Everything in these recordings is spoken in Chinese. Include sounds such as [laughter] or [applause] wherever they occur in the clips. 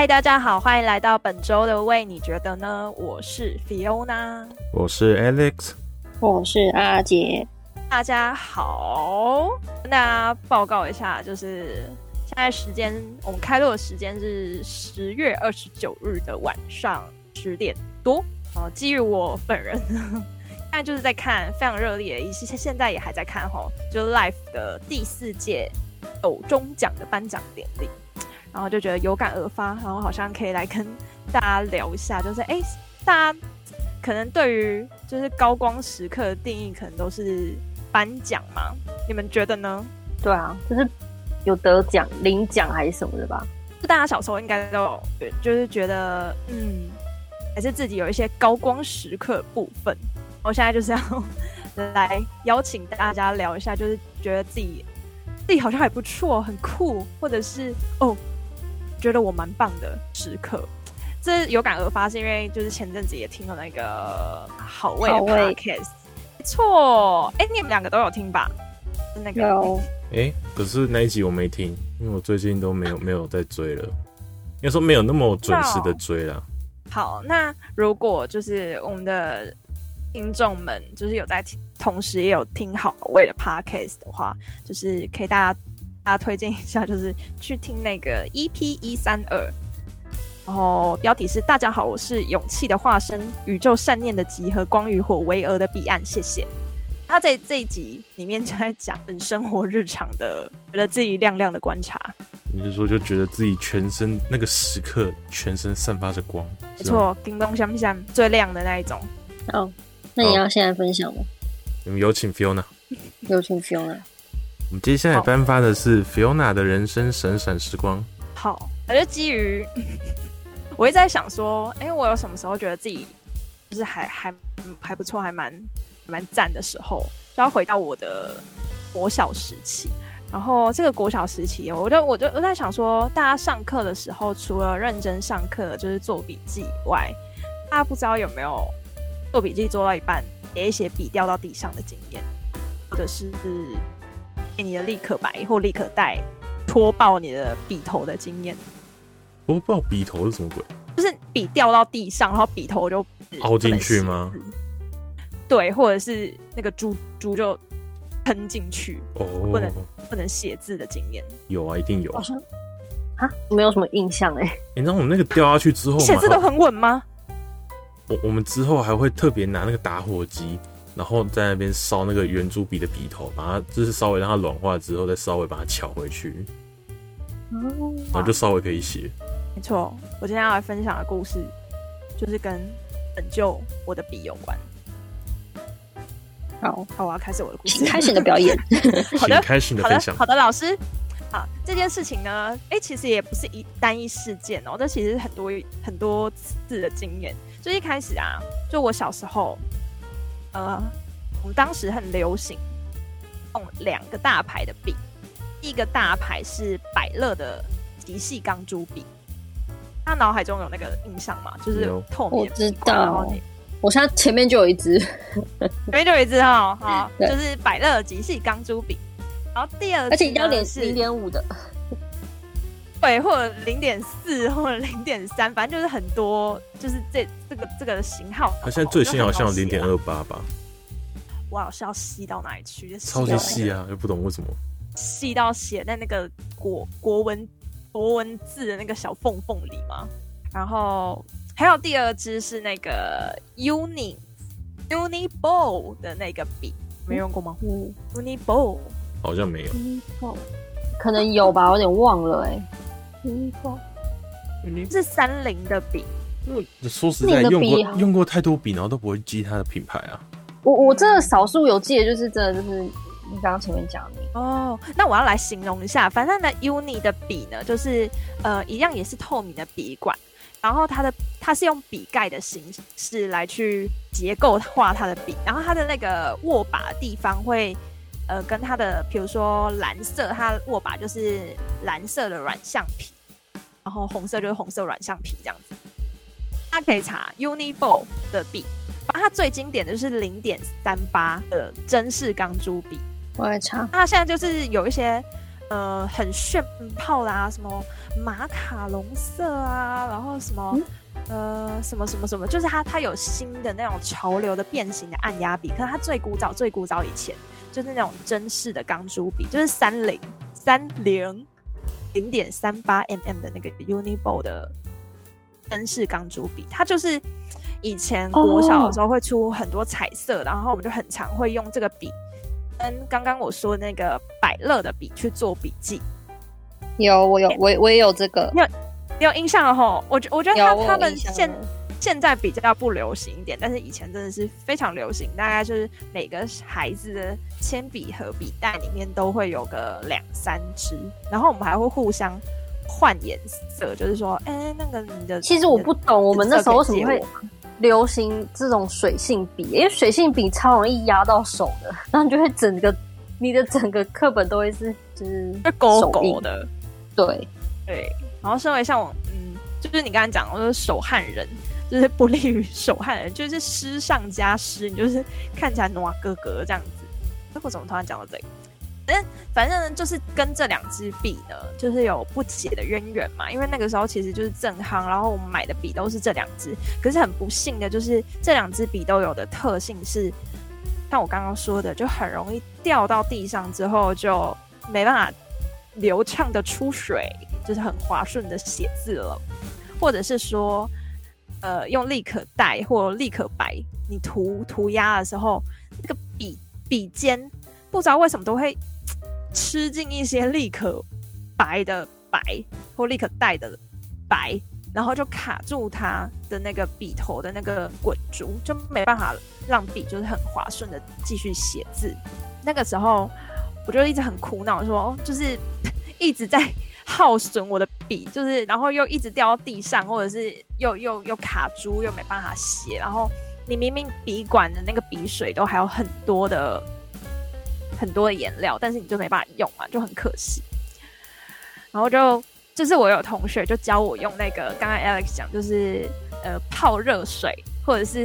嗨，大家好，欢迎来到本周的喂，你觉得呢？我是 Fiona，我是 Alex，我是阿杰。大家好，跟大家报告一下，就是现在时间，我们开录的时间是十月二十九日的晚上十点多。哦，基于我本人，[laughs] 现在就是在看非常热烈的，一些现在也还在看哈，就是 Life 的第四届斗中奖的颁奖典礼。然后就觉得有感而发，然后好像可以来跟大家聊一下，就是哎，大家可能对于就是高光时刻的定义，可能都是颁奖嘛？你们觉得呢？对啊，就是有得奖、领奖还是什么的吧？就大家小时候应该都有，就是觉得嗯，还是自己有一些高光时刻的部分。我现在就是要 [laughs] 来邀请大家聊一下，就是觉得自己自己好像还不错，很酷，或者是哦。觉得我蛮棒的时刻，这有感而发，是因为就是前阵子也听了那个好味的 podcast，没错，哎，你们两个都有听吧？那个有，哎，可是那一集我没听，因为我最近都没有没有在追了，应该说没有那么准时的追了。好，那如果就是我们的听众们就是有在听，同时也有听好味的 podcast 的话，就是可以大家。大家推荐一下，就是去听那个 EP 一三二，然后标题是“大家好，我是勇气的化身，宇宙善念的集合，光与火，巍峨的彼岸”。谢谢。他在这一集里面就在讲很生活日常的，觉得自己亮亮的观察。你是说就觉得自己全身那个时刻，全身散发着光？没错，叮咚响响最亮的那一种。哦，那你要现在分享吗？我们有请 Fiona。有请 Fiona。我们接下来颁发的是 Fiona 的人生闪闪时光。好，我就基于 [laughs] 我一直在想说，哎、我有什么时候觉得自己就是还还还不错，还蛮蛮赞的时候，就要回到我的国小时期。然后这个国小时期，我就我就我在想说，大家上课的时候，除了认真上课，就是做笔记以外，大家不知道有没有做笔记做到一半，写一写笔掉到地上的经验，或者是。你的立可白或立可带戳爆你的笔头的经验？戳爆笔头是什么鬼？就是笔掉到地上，然后笔头就凹进去吗？对，或者是那个珠珠就喷进去，哦，不能不能写字的经验？有啊，一定有。好像啊，没有什么印象哎。你知道我们那个掉下去之后，写字都很稳吗？我我们之后还会特别拿那个打火机。然后在那边烧那个圆珠笔的笔头，把它就是稍微让它软化之后，再稍微把它敲回去，然后就稍微可以写。没错，我今天要来分享的故事就是跟拯救我的笔有关。好，好，我要开始我的故事，开始你的表演。[laughs] 好的，开始你的分享。好的，好的，老师。好，这件事情呢，哎，其实也不是一单一事件哦，这其实很多很多次的经验。就一开始啊，就我小时候。呃，我们当时很流行用两个大牌的笔，第一个大牌是百乐的极细钢珠笔，他脑海中有那个印象吗？就是透明的。我知道，我现在前面就有一支，[laughs] 前面就有一支哈，好，[laughs] 就是百乐极细钢珠笔。然后第二，而且要点是零点五的，对，或者零点四，[laughs] 或者零点三，反正就是很多，就是这这个这个型号。它现在最新好像有零点二八吧？哇，是要细到哪里去？超级细啊，又不懂为什么。细到写在那个国国文国文字的那个小缝缝里吗？然后还有第二支是那个 Uni Uniball 的那个笔，没用过吗？嗯，Uniball 好像没有。可能有吧，我有点忘了哎。Uniball 是三菱的笔。嗯，说实在，用过用过太多笔，然后都不会记它的品牌啊。我我真的少数有记的，就是真的就是你刚刚前面讲的哦。那我要来形容一下，反正呢，Uni 的笔呢，就是呃一样也是透明的笔管，然后它的它是用笔盖的形式来去结构化它的笔，然后它的那个握把的地方会呃跟它的，比如说蓝色，它握把就是蓝色的软橡皮，然后红色就是红色软橡皮这样子。大家可以查 Uniball 的笔。它最经典的就是零点三八的真式钢珠笔，我来查。它现在就是有一些呃很炫炮啦，什么马卡龙色啊，然后什么、嗯、呃什么什么什么，就是它它有新的那种潮流的变形的按压笔，可是它最古早最古早以前就是那种真式的钢珠笔，就是三零三零零点三八 mm 的那个 Uniball 的针式钢珠笔，它就是以前国小的时候会出很多彩色，oh. 然后我们就很常会用这个笔。跟刚刚我说的那个百乐的笔去做笔记，有我有我我也有这个，有你有印象了吼。我觉我觉得他他们现现在比较不流行一点，但是以前真的是非常流行。大概就是每个孩子的铅笔和笔袋里面都会有个两三支，然后我们还会互相换颜色，就是说，哎、欸，那个你的其实我不懂，我们那时候为什么会。流行这种水性笔，因为水性笔超容易压到手的，[laughs] 然后你就会整个你的整个课本都会是就是勾勾的，对对。然后身为像我，嗯，就是你刚才讲，我是手汗人，就是不利于手汗人，就是湿上加湿，你就是看起来暖哥哥这样子。那我怎么突然讲到这里？嗯，反正，就是跟这两支笔呢，就是有不解的渊源嘛。因为那个时候其实就是正康，然后我们买的笔都是这两支。可是很不幸的就是这两支笔都有的特性是，像我刚刚说的，就很容易掉到地上之后就没办法流畅的出水，就是很滑顺的写字了。或者是说，呃，用立可带或立可白，你涂涂鸦的时候，那个笔笔尖不知道为什么都会。吃进一些立可白的白或立可带的白，然后就卡住它的那个笔头的那个滚珠，就没办法让笔就是很滑顺的继续写字。那个时候我就一直很苦恼，说就是 [laughs] 一直在耗损我的笔，就是然后又一直掉到地上，或者是又又又卡住，又没办法写。然后你明明笔管的那个笔水都还有很多的。很多的颜料，但是你就没办法用嘛，就很可惜。然后就就是我有同学就教我用那个，刚刚 Alex 讲就是呃泡热水，或者是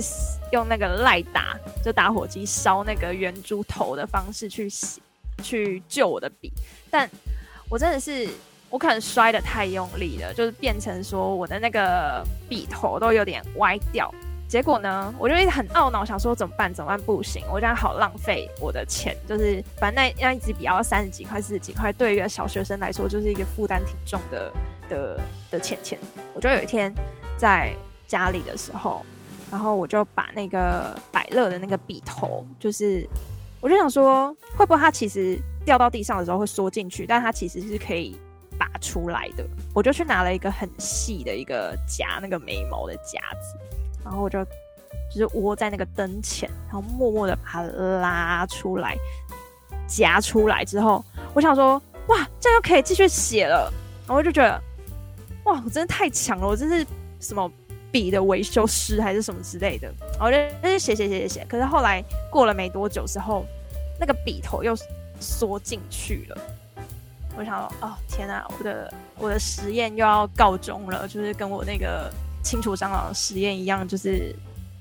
用那个赖打，就打火机烧那个圆珠头的方式去洗，去救我的笔。但我真的是我可能摔得太用力了，就是变成说我的那个笔头都有点歪掉。结果呢，我就一直很懊恼，想说怎么办？怎么办？不行，我这样好浪费我的钱。就是反正那那一支笔要三十几块、四十几块，对于一个小学生来说，就是一个负担挺重的的的钱钱。我就有一天在家里的时候，然后我就把那个百乐的那个笔头，就是我就想说，会不会它其实掉到地上的时候会缩进去，但它其实是可以拔出来的。我就去拿了一个很细的一个夹那个眉毛的夹子。然后我就就是窝在那个灯前，然后默默的把它拉出来，夹出来之后，我想说，哇，这样就可以继续写了。然后我就觉得，哇，我真的太强了，我真是什么笔的维修师还是什么之类的。然后我就写写写写写，可是后来过了没多久之后，那个笔头又缩进去了。我想说，哦，天哪，我的我的实验又要告终了，就是跟我那个。清除蟑螂实验一样，就是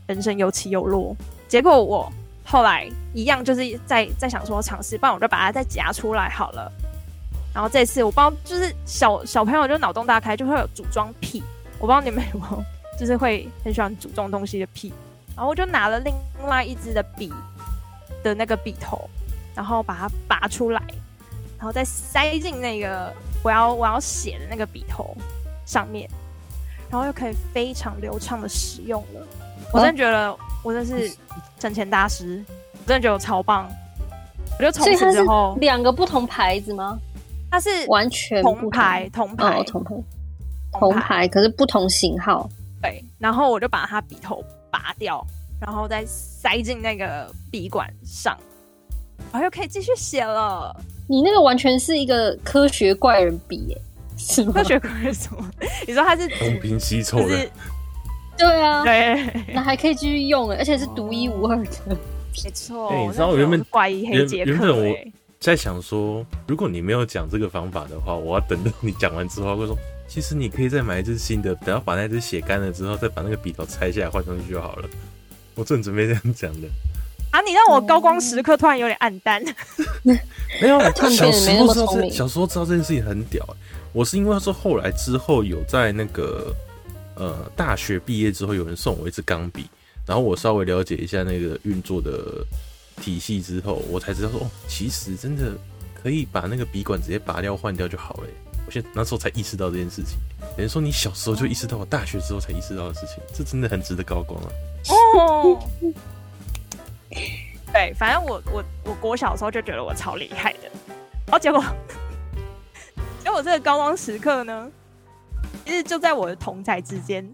人生有起有落。结果我后来一样，就是在在想说尝试，不然我就把它再夹出来好了。然后这次我不知道，就是小小朋友就脑洞大开，就会有组装癖。我不知道你们有没有，就是会很喜欢组装东西的癖。然后我就拿了另外一支的笔的那个笔头，然后把它拔出来，然后再塞进那个我要我要写的那个笔头上面。然后又可以非常流畅的使用了，我真的觉得我真是省钱大师，我真的觉得我超棒。我觉得从此之后，两个不同牌子吗？它是完全同牌，同牌，同牌，同牌，可是不同型号。对，然后我就把它笔头拔掉，然后再塞进那个笔管上，然后又可以继续写了。你那个完全是一个科学怪人笔耶。是吗？科学怪人什么？[laughs] 你说他是东拼西凑的？对啊，对，那还可以继续用，而且是独一无二的，没错。对，你知道我原本怪异黑杰克，原本我在想说，如果你没有讲这个方法的话，我要等到你讲完之后，会说，其实你可以再买一支新的，等到把那支写干了之后，再把那个笔头拆下来换上去就好了。我正准备这样讲的。啊！你让我高光时刻突然有点暗淡。[laughs] 没有，小时候知道这，小时候知道这件事情很屌。我是因为说后来之后有在那个呃大学毕业之后，有人送我一支钢笔，然后我稍微了解一下那个运作的体系之后，我才知道说哦，其实真的可以把那个笔管直接拔掉换掉就好了。我现在那时候才意识到这件事情。等于说你小时候就意识到，我大学之后才意识到的事情，这真的很值得高光啊！哦，[laughs] 对，反正我我我国小的时候就觉得我超厉害的，然后结果结果这个高光时刻呢，其实就在我的同侪之间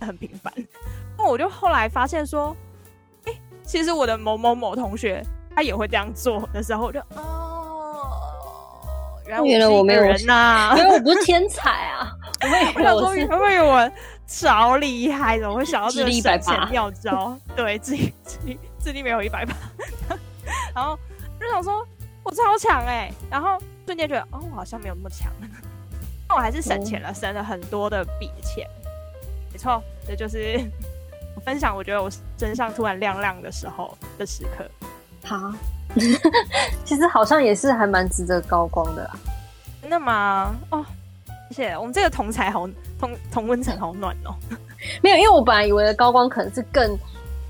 很平凡。那我就后来发现说，哎、欸，其实我的某某某同学他也会这样做的时候，我就哦，原来我没有人呐，因为我不是天才啊。[laughs] 我以为我是，我以为我超厉害，怎么会想到这个省钱妙招？[laughs] 对，智力智力智力没有一百八，[laughs] 然后就想说我超强哎、欸，然后瞬间觉得哦，我好像没有那么强，[laughs] 但我还是省钱了，嗯、省了很多的笔钱。没错，这就是我分享，我觉得我身上突然亮亮的时候的时刻。好，其实好像也是还蛮值得高光的啦。真的吗？哦。谢谢，我们这个同侪好同同温层好暖哦。[laughs] 没有，因为我本来以为的高光可能是更，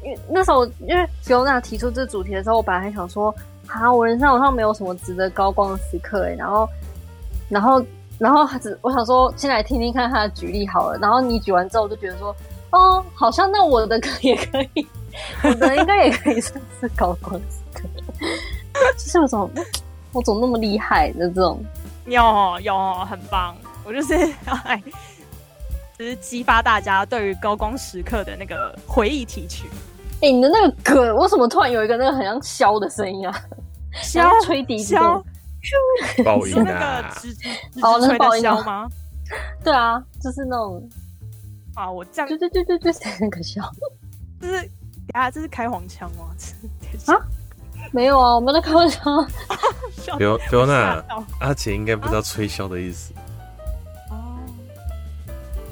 因为那时候因为 Fiona 提出这主题的时候，我本来还想说，啊，我人生好像没有什么值得高光的时刻哎。然后，然后，然后只我想说，先来听听看他的举例好了。然后你举完之后，我就觉得说，哦，好像那我的可 [laughs] 也可以，我的应该也可以算是高光时刻。[laughs] 就是有种我怎么那么厉害的这种，有有很棒。我就是 [laughs] 哎，就是激发大家对于高光时刻的那个回忆提取。哎、欸，你的那个歌，为什么突然有一个那个很像箫的声音啊？箫 [laughs] 吹笛子，爆音那个吱吱哦，那是爆音吗？对啊，就是那种啊，我这样，对对对对对，那个箫，[laughs] 就是啊，这是开黄腔吗？啊，没有啊，我们在开玩笑。刘刘娜，阿姐应该不知道吹箫的意思。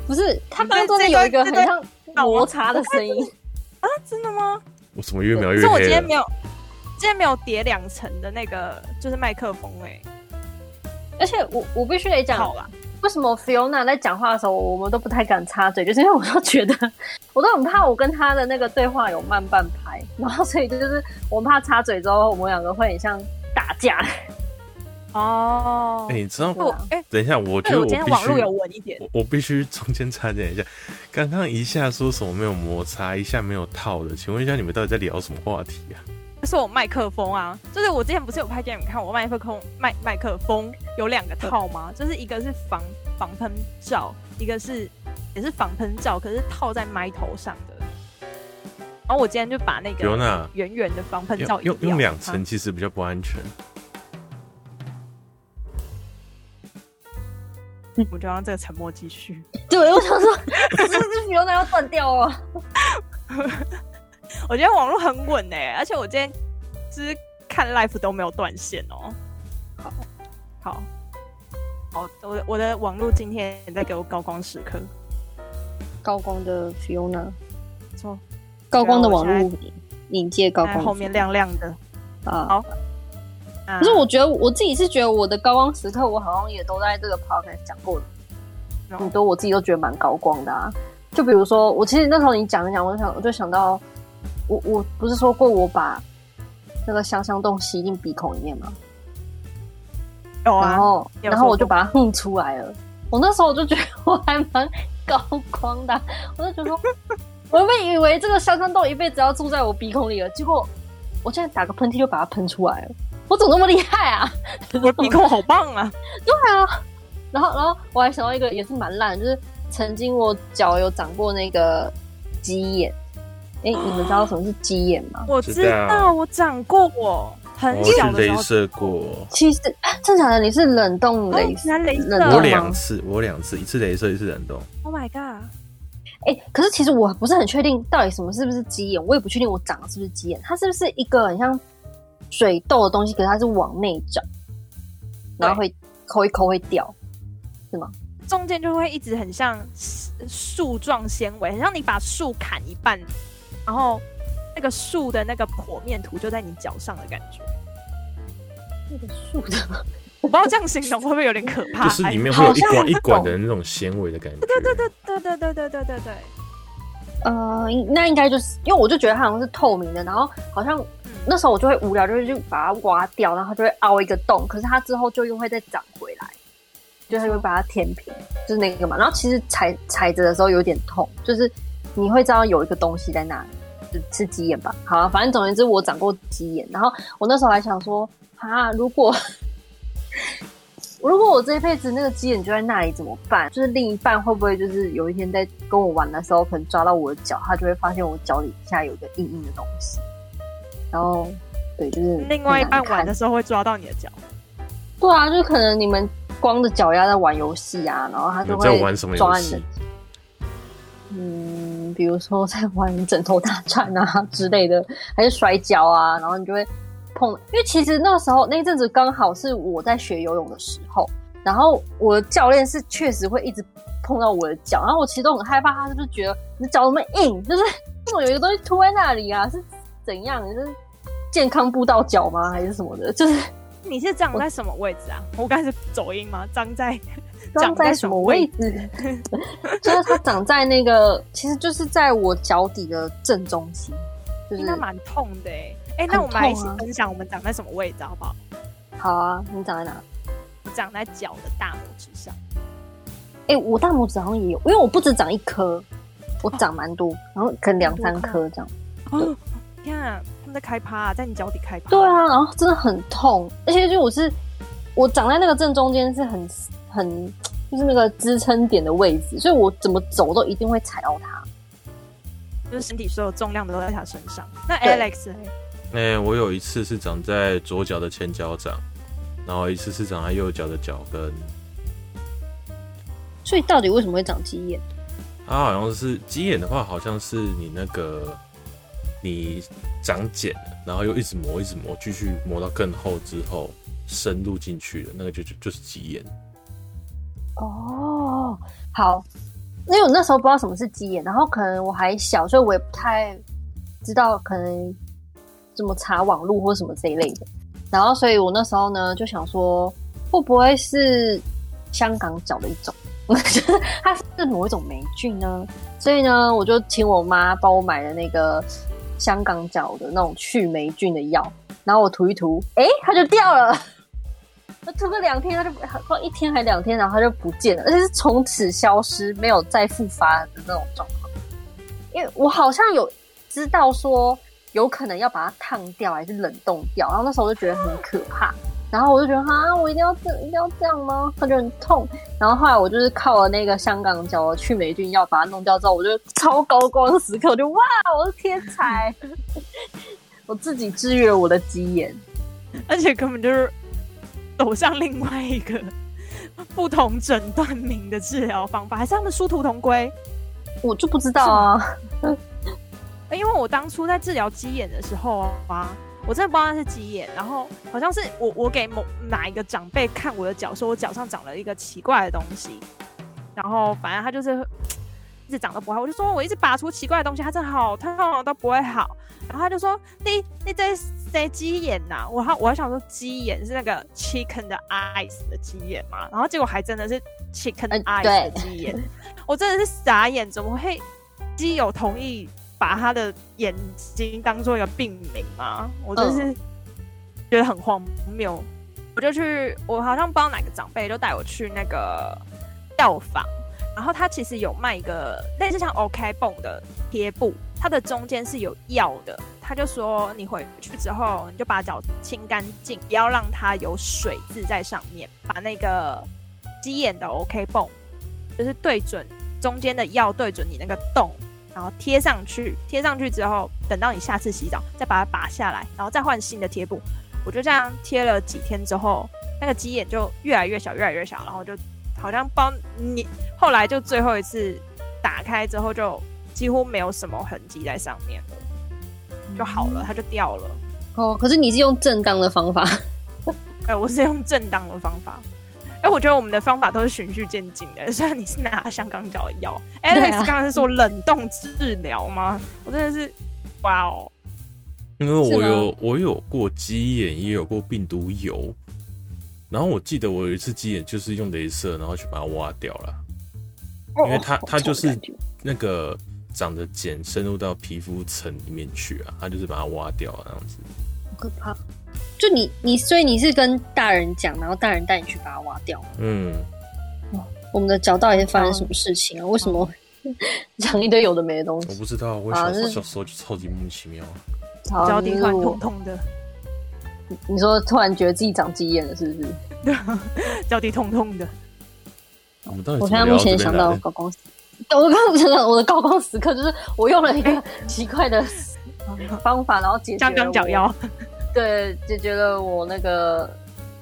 不是，他刚刚真的有一个很像摩擦的声音啊！真的吗？我怎么越描越黑？是我今天没有，今天没有叠两层的那个，就是麦克风哎、欸。而且我我必须得讲，为什么 Fiona 在讲话的时候，我们都不太敢插嘴，就是因为我都觉得，[laughs] 我都很怕我跟他的那个对话有慢半拍，然后所以就是我们怕插嘴之后，我们两个会很像打架。哦，哎、欸，你知道不？哎、欸，等一下，我觉得我必须，我我必须中间插点一下。刚刚一下说什么没有摩擦，一下没有套的，请问一下你们到底在聊什么话题啊？是我麦克风啊，就是我之前不是有拍给你们看，我麦克风麦麦克风有两个套吗？就是一个是防防喷罩，一个是也是防喷罩，可是套在麦头上的。然后我今天就把那个圆圆的防喷罩用用两层，其实比较不安全。我就让这个沉默继续。[laughs] 对，我想说，[laughs] 是不是牛奶要断掉了？我觉得网络很稳诶、欸，而且我今天就是看 live 都没有断线哦、喔。好，好，好，我的我的网络今天也在给我高光时刻，高光的 Fiona，错，高光的网络引介高光，后面亮亮的啊。好。可是我觉得我自己是觉得我的高光时刻，我好像也都在这个 podcast 讲过的，很多我自己都觉得蛮高光的啊。就比如说，我其实那时候你讲一讲，我就想我就想到，我我不是说过我把那个香香洞吸进鼻孔里面吗？有啊。然后然后我就把它哼出来了。我那时候我就觉得我还蛮高光的，我就觉得说，我原本以为这个香香洞一辈子要住在我鼻孔里了，结果我现在打个喷嚏就把它喷出来了。我怎么那么厉害啊！[laughs] 我的鼻孔好棒啊！对啊，然后然后我还想到一个也是蛮烂，就是曾经我脚有长过那个鸡眼。哎、欸，你们知道什么是鸡眼吗？我知道，我长过，我很小的时候。镭射过。其实正常的？你是冷冻镭射？冷我两次，我两次，一次镭射，一次冷冻。Oh my god！哎、欸，可是其实我不是很确定到底什么是不是鸡眼，我也不确定我长的是不是鸡眼，它是不是一个很像。水痘的东西，可是它是往内长，然后会抠一抠会掉，是吗？中间就会一直很像树状纤维，很像你把树砍一半，然后那个树的那个剖面图就在你脚上的感觉。那个树的我不知道这样形容会不会有点可怕？就是里面会有一管一管的那种纤维的感觉。对对对对对对对对对对对。呃，那应该就是因为我就觉得它好像是透明的，然后好像那时候我就会无聊，就会就把它挖掉，然后它就会凹一个洞，可是它之后就又会再长回来，就它会把它填平，就是那个嘛。然后其实踩踩着的时候有点痛，就是你会知道有一个东西在那里，就是鸡眼吧。好啊，反正总而言之我长过鸡眼，然后我那时候还想说啊，如果。如果我这一辈子那个鸡眼就在那里怎么办？就是另一半会不会就是有一天在跟我玩的时候，可能抓到我的脚，他就会发现我脚底下有一个硬硬的东西。然后，对，就是另外一半玩的时候会抓到你的脚。对啊，就可能你们光着脚丫在玩游戏啊，然后他就会抓你的。嗯，比如说在玩枕头大战啊之类的，还是摔跤啊，然后你就会。碰，因为其实那个时候那一阵子刚好是我在学游泳的时候，然后我的教练是确实会一直碰到我的脚，然后我其实都很害怕，他是不是觉得你的脚那么硬，就是 [laughs] 怎么有一个东西凸在那里啊？是怎样？就是健康步道脚吗？还是什么的？就是 [laughs] 你是长在什么位置啊？我刚才是走音吗？长在长在什么位置？[laughs] 就是它长在那个，其实就是在我脚底的正中心，就是、应该蛮痛的哎。哎、欸，那我们来一起分享，我们长在什么位置好不好？好啊，你长在哪？我长在脚的大拇指上。哎、欸，我大拇指好像也有，因为我不止长一颗，我长蛮多，哦、然后可能两三颗这样。哦，你看他们在开趴、啊，在你脚底开趴。对啊，然后真的很痛，而且就我是我长在那个正中间，是很很就是那个支撑点的位置，所以我怎么走都一定会踩到它，就是身体所有重量都在他身上。那 Alex。哎、欸，我有一次是长在左脚的前脚掌，然后一次是长在右脚的脚跟。所以到底为什么会长鸡眼？它好像是鸡眼的话，好像是你那个你长茧，然后又一直磨，一直磨，继续磨到更厚之后深入进去的那个就就就是鸡眼。哦，好，因为我那时候不知道什么是鸡眼，然后可能我还小，所以我也不太知道可能。怎么查网络或什么这一类的，然后所以我那时候呢就想说，会不会是香港脚的一种？[laughs] 它是某一种霉菌呢？所以呢，我就请我妈帮我买了那个香港脚的那种去霉菌的药，然后我涂一涂，哎，它就掉了。我 [laughs] 涂个两天，它就说一天还两天，然后它就不见了，而且是从此消失，没有再复发的那种状况。因为我好像有知道说。有可能要把它烫掉，还是冷冻掉？然后那时候我就觉得很可怕，然后我就觉得啊，我一定要这，一定要这样吗？它就很痛。然后后来我就是靠了那个香港脚的去霉菌药把它弄掉之后，我就超高光时刻，我就哇，我是天才！[laughs] 我自己治愈了我的鸡眼，而且根本就是走向另外一个不同诊断名的治疗方法，还是他们殊途同归？我就不知道啊。因为我当初在治疗鸡眼的时候啊，我真的不知道那是鸡眼，然后好像是我我给某哪一个长辈看我的脚，说我脚上长了一个奇怪的东西，然后反正他就是一直长得不好，我就说我一直拔出奇怪的东西，他真的好痛都不会好，然后他就说你你这谁鸡眼呐？我还我还想说鸡眼是那个 chicken 的 eyes 的鸡眼嘛，然后结果还真的是 chicken eyes 的鸡眼，呃、[laughs] 我真的是傻眼，怎么会鸡有同意？把他的眼睛当做一个病名吗？我就是觉得很荒谬。嗯、我就去，我好像不知道哪个长辈就带我去那个药房，然后他其实有卖一个类似像 OK 泵的贴布，它的中间是有药的。他就说你回去之后，你就把脚清干净，不要让它有水渍在上面，把那个鸡眼的 OK 泵，就是对准中间的药，对准你那个洞。然后贴上去，贴上去之后，等到你下次洗澡，再把它拔下来，然后再换新的贴布。我就这样贴了几天之后，那个鸡眼就越来越小，越来越小，然后就好像帮你。后来就最后一次打开之后，就几乎没有什么痕迹在上面了，就好了，它就掉了。哦，可是你是用正当的方法？哎，我是用正当的方法。哎，我觉得我们的方法都是循序渐进的。虽然你是拿香港脚的药，Alex 刚刚是说冷冻治疗吗？我真的是，哇哦！因为我有我有过鸡眼，也有过病毒疣，然后我记得我有一次鸡眼就是用镭射，然后去把它挖掉了，哦因为它它就是那个长的茧深入到皮肤层里面去啊，它就是把它挖掉了这样子。好可怕。就你你，所以你是跟大人讲，然后大人带你去把它挖掉？嗯，我们的脚到底是发生什么事情啊？为什么 [laughs] 长一堆有的没的东西？我不知道，我小啊是小时候就超级莫名其妙。好脚底突然痛痛的，你说突然觉得自己长鸡眼了，是不是？[laughs] 脚底痛痛的。我们到底我现在目前想到高光时，我刚刚想到我的高光时刻就是我用了一个奇怪的方法，然后解决香了我港脚腰，对，解决了我那个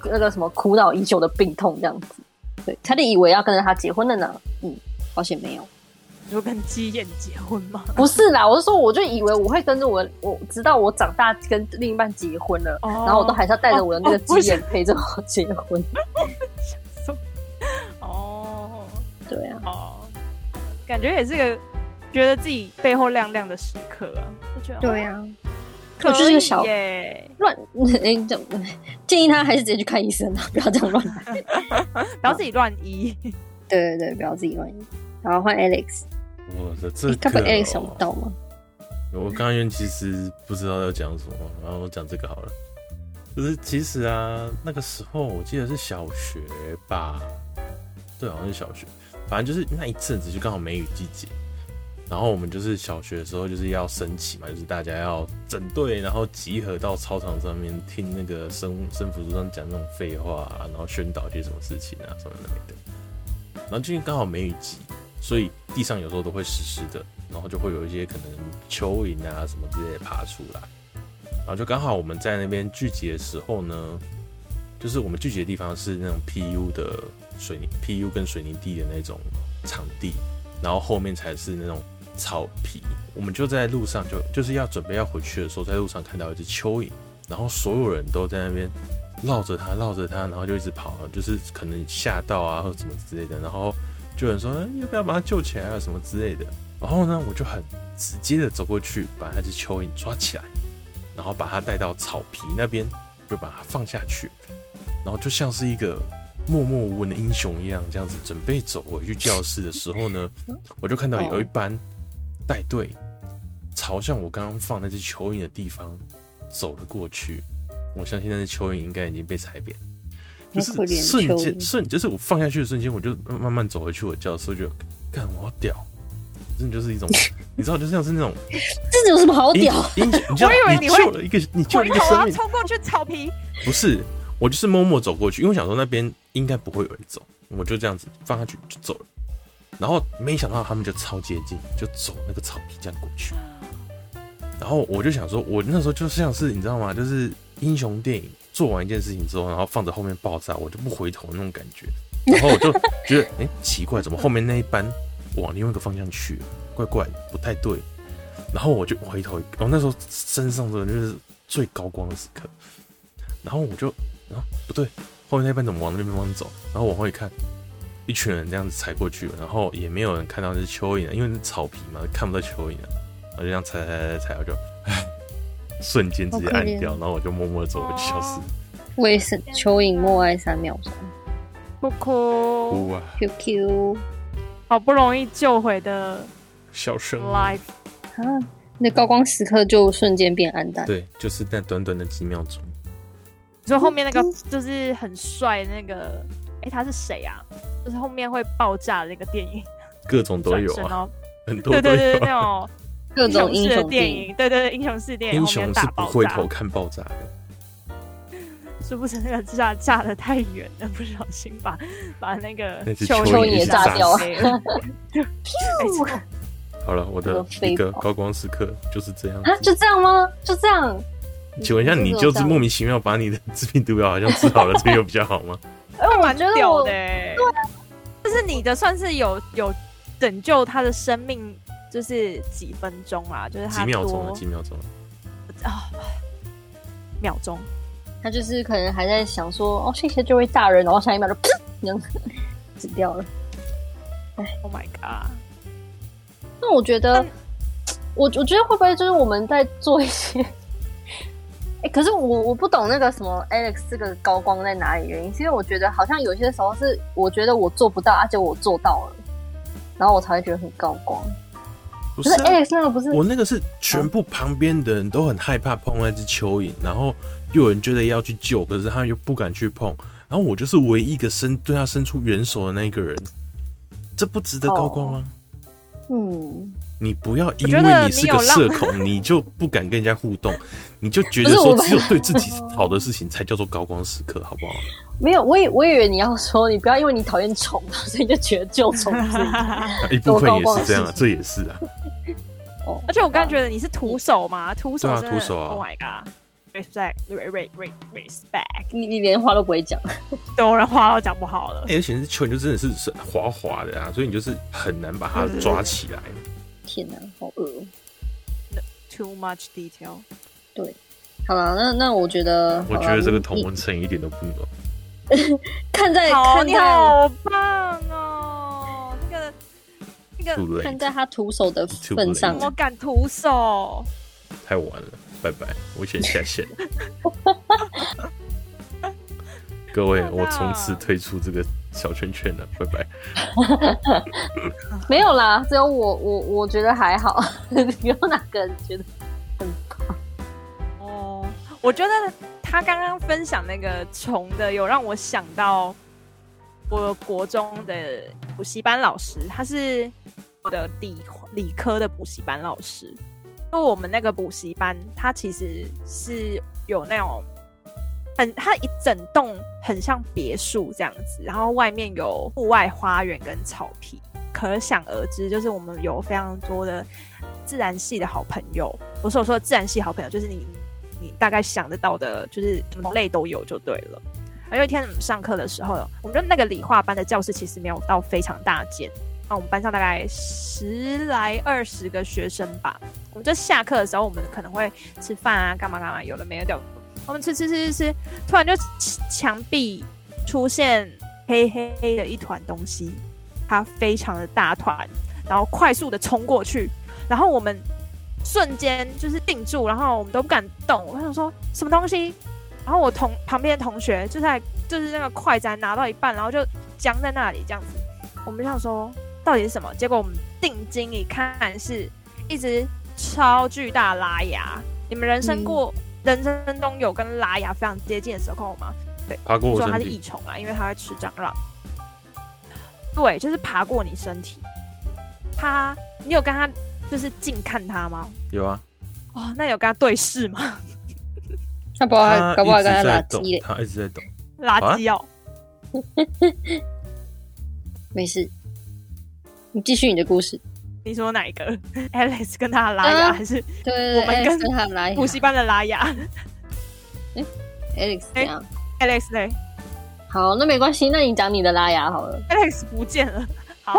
那个什么苦恼已久的病痛，这样子。对，差点以为要跟着他结婚了呢，嗯，好险没有。你说跟鸡眼结婚吗？[laughs] 不是啦，我是说，我就以为我会跟着我，我直到我长大跟另一半结婚了，哦然后我都还是要带着我的那个哦不是鸡眼陪着我结婚。哦 [laughs] 对啊，哦，感觉也是个觉得自己背后亮亮的时刻啊，就觉得对啊，可我就是个小以耶，乱哎，这样建议他还是直接去看医生啊，不要这样乱来。[laughs] 不要自己乱医。对对对，不要自己乱医。然后换 Alex，我的这你该不会个 Alex 想不到吗？我刚刚原其实不知道要讲什么，然后我讲这个好了。就是其实啊，那个时候我记得是小学吧，对，好像是小学。反正就是那一阵子就刚好梅雨季节，然后我们就是小学的时候就是要升旗嘛，就是大家要整队，然后集合到操场上面听那个生生辅组长讲那种废话啊，然后宣导一些什么事情啊什么的没的。然后最近刚好梅雨季，所以地上有时候都会湿湿的，然后就会有一些可能蚯蚓啊什么之类的爬出来。然后就刚好我们在那边聚集的时候呢，就是我们聚集的地方是那种 PU 的水泥 PU 跟水泥地的那种场地，然后后面才是那种草皮。我们就在路上就就是要准备要回去的时候，在路上看到一只蚯蚓，然后所有人都在那边绕着它绕着它，然后就一直跑，就是可能吓到啊或者什么之类的，然后就有人说、要不要把它救起来啊什么之类的。然后呢，我就很直接的走过去，把那只蚯蚓抓起来。然后把它带到草皮那边，就把它放下去，然后就像是一个默默无闻的英雄一样，这样子准备走回去教室的时候呢，我就看到有一班带队朝向我刚刚放那只蚯蚓的地方走了过去。我相信那只蚯蚓应该已经被踩扁，就是瞬间瞬，就是我放下去的瞬间，我就慢慢走回去我教室，我就干我好屌。真的就是一种，[laughs] 你知道，就像是那种，这有什么好屌？你我以为你救了一个，你救了一个生命，冲过去草皮。不是，我就是默默走过去，因为我想说那边应该不会有人走，我就这样子放下去就走了。然后没想到他们就超接近，就走那个草皮这样过去。然后我就想说，我那时候就像是你知道吗？就是英雄电影做完一件事情之后，然后放着后面爆炸，我就不回头那种感觉。[laughs] 然后我就觉得，哎、欸，奇怪，怎么后面那一班？往另外一个方向去，怪怪的，不太对。然后我就回头，然后那时候身上的就是最高光的时刻。然后我就，啊，不对，后面那班怎么往那边方向走？然后往后一看，一群人这样子踩过去，然后也没有人看到那是蚯蚓，因为是草皮嘛，看不到蚯蚓。然后就这样踩踩踩踩，我就，瞬间直接按掉，然后我就默默走回去消失。为什蚯蚓默哀三秒钟？哭哭，哭啊！Q Q。好不容易救回的小生 life 啊，那高光时刻就瞬间变暗淡。对，就是那短短的几秒钟。你说后面那个就是很帅那个，哎、他是谁啊？就是后面会爆炸的那个电影，[laughs] 各种都有啊，[laughs] 很多对对对，那种 [laughs] 各种英雄电影，对对对，英雄式电影，英雄是不回头看爆炸的。是不是那个炸炸的太远了，不小心把把那个球球也炸掉了。好了，我的一个高光时刻就是这样啊，就这样吗？就这样？请问一下，你就是莫名其妙把你的致命毒药好像治好了，这有比较好吗？哎，我蛮屌的，对，就是你的算是有有拯救他的生命，就是几分钟啊，就是他几秒钟，几秒钟啊，秒钟。他就是可能还在想说哦，谢谢这位大人，然后下一秒就 [laughs] 噗，死掉了。哎，Oh my god！那我觉得，我我觉得会不会就是我们在做一些哎、欸，可是我我不懂那个什么 Alex 这个高光在哪里？原因是因为我觉得好像有些时候是我觉得我做不到，而且我做到了，然后我才会觉得很高光。不是、Alex 那个不是我那个是全部旁边的人都很害怕碰那只蚯蚓，然后又有人觉得要去救，可是他又不敢去碰，然后我就是唯一一个伸对他伸出援手的那一个人，这不值得高光吗？哦、嗯。你不要因为你是个社恐，你，[laughs] 你就不敢跟人家互动，你就觉得说只有对自己好的事情才叫做高光时刻，好不好？没有，我以我以为你要说，你不要因为你讨厌虫，所以就觉得救虫是 [laughs] 一部分也是这样，这也是啊。哦，而且我刚刚觉得你是徒手嘛，徒手徒手啊！Oh my god，respect，respect，你你连话都不会讲，[laughs] 都连话都讲不好了。而且是球，你就真的是是滑滑的啊，所以你就是很难把它抓起来。天哪，好饿！Too much detail。对，好了，那那我觉得，我觉得这个同文层一点都不暖。[laughs] 看在看在你好棒哦，那个那个看在他徒手的份上，我敢徒手。太晚了，拜拜，我先下线。[laughs] 各位，我从此退出这个。小圈圈了，拜拜。[laughs] 没有啦，只有我，我我觉得还好。[laughs] 有哪个人觉得很棒？哦，我觉得他刚刚分享那个虫的，有让我想到我国中的补习班老师，他是我的理理科的补习班老师。因为我们那个补习班，他其实是有那种。很，它一整栋很像别墅这样子，然后外面有户外花园跟草皮，可想而知，就是我们有非常多的自然系的好朋友。不是我说自然系好朋友，就是你你大概想得到的，就是什么类都有就对了。而有一天我们上课的时候，我们就那个理化班的教室其实没有到非常大间，那我们班上大概十来二十个学生吧。我们就下课的时候，我们可能会吃饭啊，干嘛干嘛，有的没的。我们吃吃吃吃吃，突然就墙壁出现黑黑黑的一团东西，它非常的大团，然后快速的冲过去，然后我们瞬间就是定住，然后我们都不敢动。我想说什么东西？然后我同旁边的同学就在就是那个筷子还拿到一半，然后就僵在那里这样子。我们想说到底是什么？结果我们定睛一看，是一只超巨大拉牙。你们人生过？人生中有跟拉牙非常接近的时候吗？对，爬过我说它是益虫啊，因为它会吃蟑螂。对，就是爬过你身体。它，你有跟它就是近看它吗？有啊。哦，那有跟它对视吗？他不好，搞不好跟他垃圾。他一直在动。垃圾哦。[laughs] 没事，你继续你的故事。你说哪一个？Alex 跟他的拉牙，还是，我们跟他补习班的拉牙？哎，Alex 怎样？Alex 嘞？好，那没关系，那你讲你的拉雅好了。Alex 不见了，好，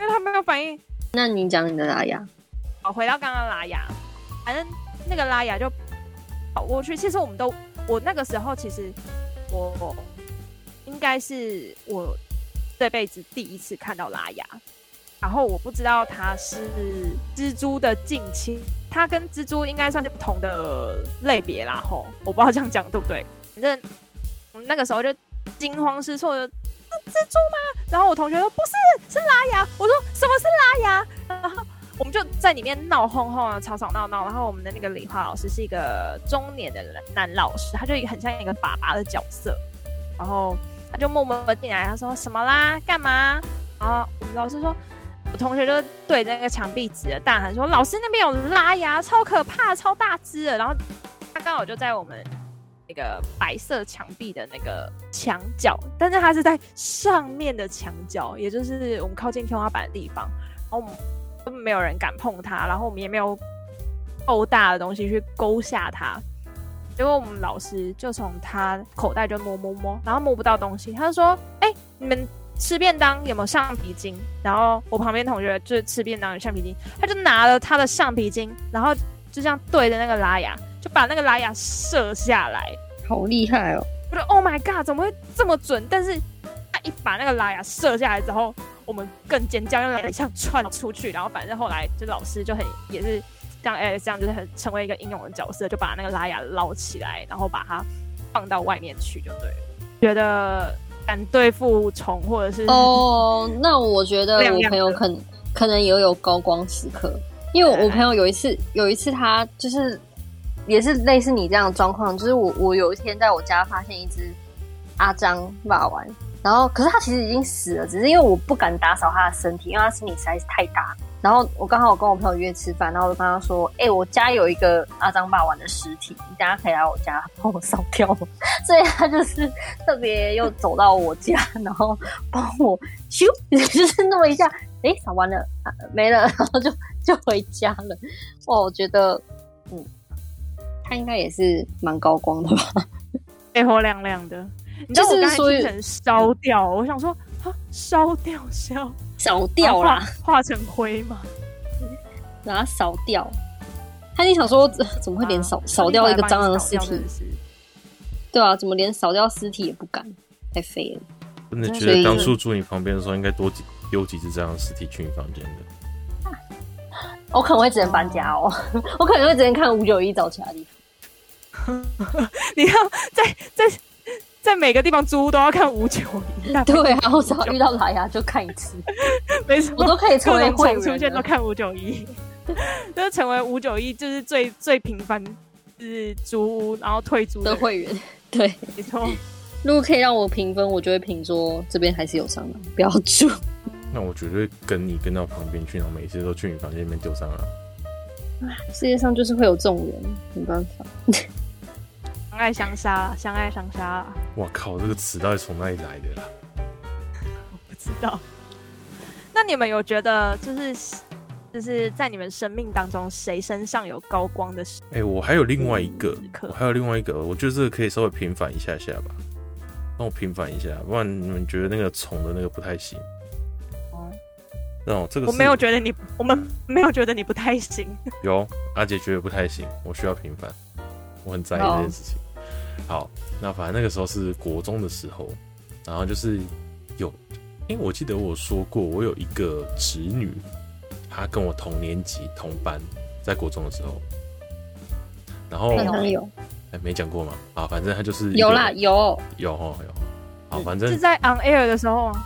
因为他没有反应。那你讲你的拉雅。好，回到刚刚拉雅，反正那个拉雅就跑过去。其实我们都，我那个时候其实我应该是我这辈子第一次看到拉牙。然后我不知道它是蜘蛛的近亲，它跟蜘蛛应该算是不同的类别啦。吼，我不知道这样讲对不对？反正我们那个时候就惊慌失措的，是蜘蛛吗？然后我同学说不是，是拉牙。我说什么是拉牙？然后我们就在里面闹哄哄啊，吵吵闹闹。然后我们的那个理化老师是一个中年的男老师，他就很像一个爸爸的角色。然后他就默默的进来，他说什么啦？干嘛？然后我们老师说。我同学就对着那个墙壁指着大喊说：“老师那边有拉牙，超可怕，超大只的。”然后他刚好就在我们那个白色墙壁的那个墙角，但是他是在上面的墙角，也就是我们靠近天花板的地方。然后我们根本没有人敢碰它，然后我们也没有够大的东西去勾下它。结果我们老师就从他口袋就摸摸摸，然后摸不到东西，他就说：“哎、你们。”吃便当有没有橡皮筋？然后我旁边同学就是吃便当有橡皮筋，他就拿了他的橡皮筋，然后就这样对着那个拉雅，就把那个拉雅射下来。好厉害哦！我说 Oh my God，怎么会这么准？但是他一把那个拉雅射下来之后，我们更尖叫，因为一下窜出去。然后反正后来就老师就很也是像 Alex 这样，就是很成为一个英勇的角色，就把那个拉雅捞起来，然后把它放到外面去，就对了。觉得敢对付虫或者是哦，那我觉得我朋友可能可能也有高光时刻，因为我朋友有一次有一次他就是也是类似你这样的状况，就是我我有一天在我家发现一只阿张霸王。然后，可是他其实已经死了，只是因为我不敢打扫他的身体，因为他身体实在是太大。然后我刚好我跟我朋友约吃饭，然后我就跟他说：“哎、欸，我家有一个阿张霸王的尸体，你等下可以来我家帮我烧掉吗？” [laughs] 所以他就是特别又走到我家，然后帮我咻，就是那么一下，哎、欸，扫完了、啊，没了，然后就就回家了。哇，我觉得，嗯，他应该也是蛮高光的吧，背 [laughs] 火亮亮的。你知道我刚才听成烧掉，我想说啊，烧掉烧烧掉啦，化成灰嘛，把它扫掉。他就想说，怎么会连扫扫、啊、掉一个蟑螂的尸体？对啊，怎么连扫掉尸体也不敢？太废了！真的觉得当初住你旁边的时候，应该多几丢几只这样的尸体去你房间的。[laughs] 我可能会只能搬家哦，[laughs] 我可能会只能看五九一找其他地方。[laughs] 你要在在。在在每个地方租都要看五九一，[laughs] 对，然后只要遇到拉雅就看一次，[laughs] 没错，我都可以成为会出现都看五九 [laughs] 一，就是成为五九一就是最最频繁是租屋然后退租的，的会员，对，没错。如果可以让我评分，我就会评说这边还是有蟑螂，不要住。那我绝对跟你跟到旁边去，然后每次都去你房间里面丢蟑螂。世界上就是会有这种人，没办法。相爱相杀，相爱相杀。哇靠！这个词到底从哪里来的啦？[laughs] 我不知道。那你们有觉得，就是就是在你们生命当中，谁身上有高光的时？哎、欸，我还有另外一个，我还有另外一个，我觉得这个可以稍微平反一下下吧。让我平反一下，不然你们觉得那个宠的那个不太行。哦。哦，这个我没有觉得你，我们没有觉得你不太行。有，阿杰觉得不太行，我需要平反。我很在意这件事情。好，那反正那个时候是国中的时候，然后就是有，因为我记得我说过，我有一个侄女，她跟我同年级同班，在国中的时候，然后有，哎、欸，没讲过吗？啊，反正她就是有啦，有有哦有，好，反正是在 on air 的时候吗？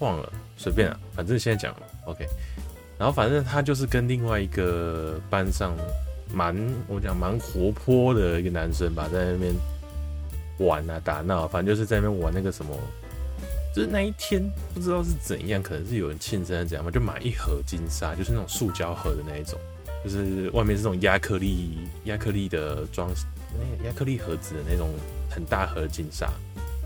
忘了，随便啊，反正现在讲了，OK。然后反正她就是跟另外一个班上。蛮我讲蛮活泼的一个男生吧，在那边玩啊打闹，反正就是在那边玩那个什么，就是那一天不知道是怎样，可能是有人庆生怎样嘛，就买一盒金沙，就是那种塑胶盒的那一种，就是外面是那种亚克力亚克力的装那个亚克力盒子的那种很大盒金沙，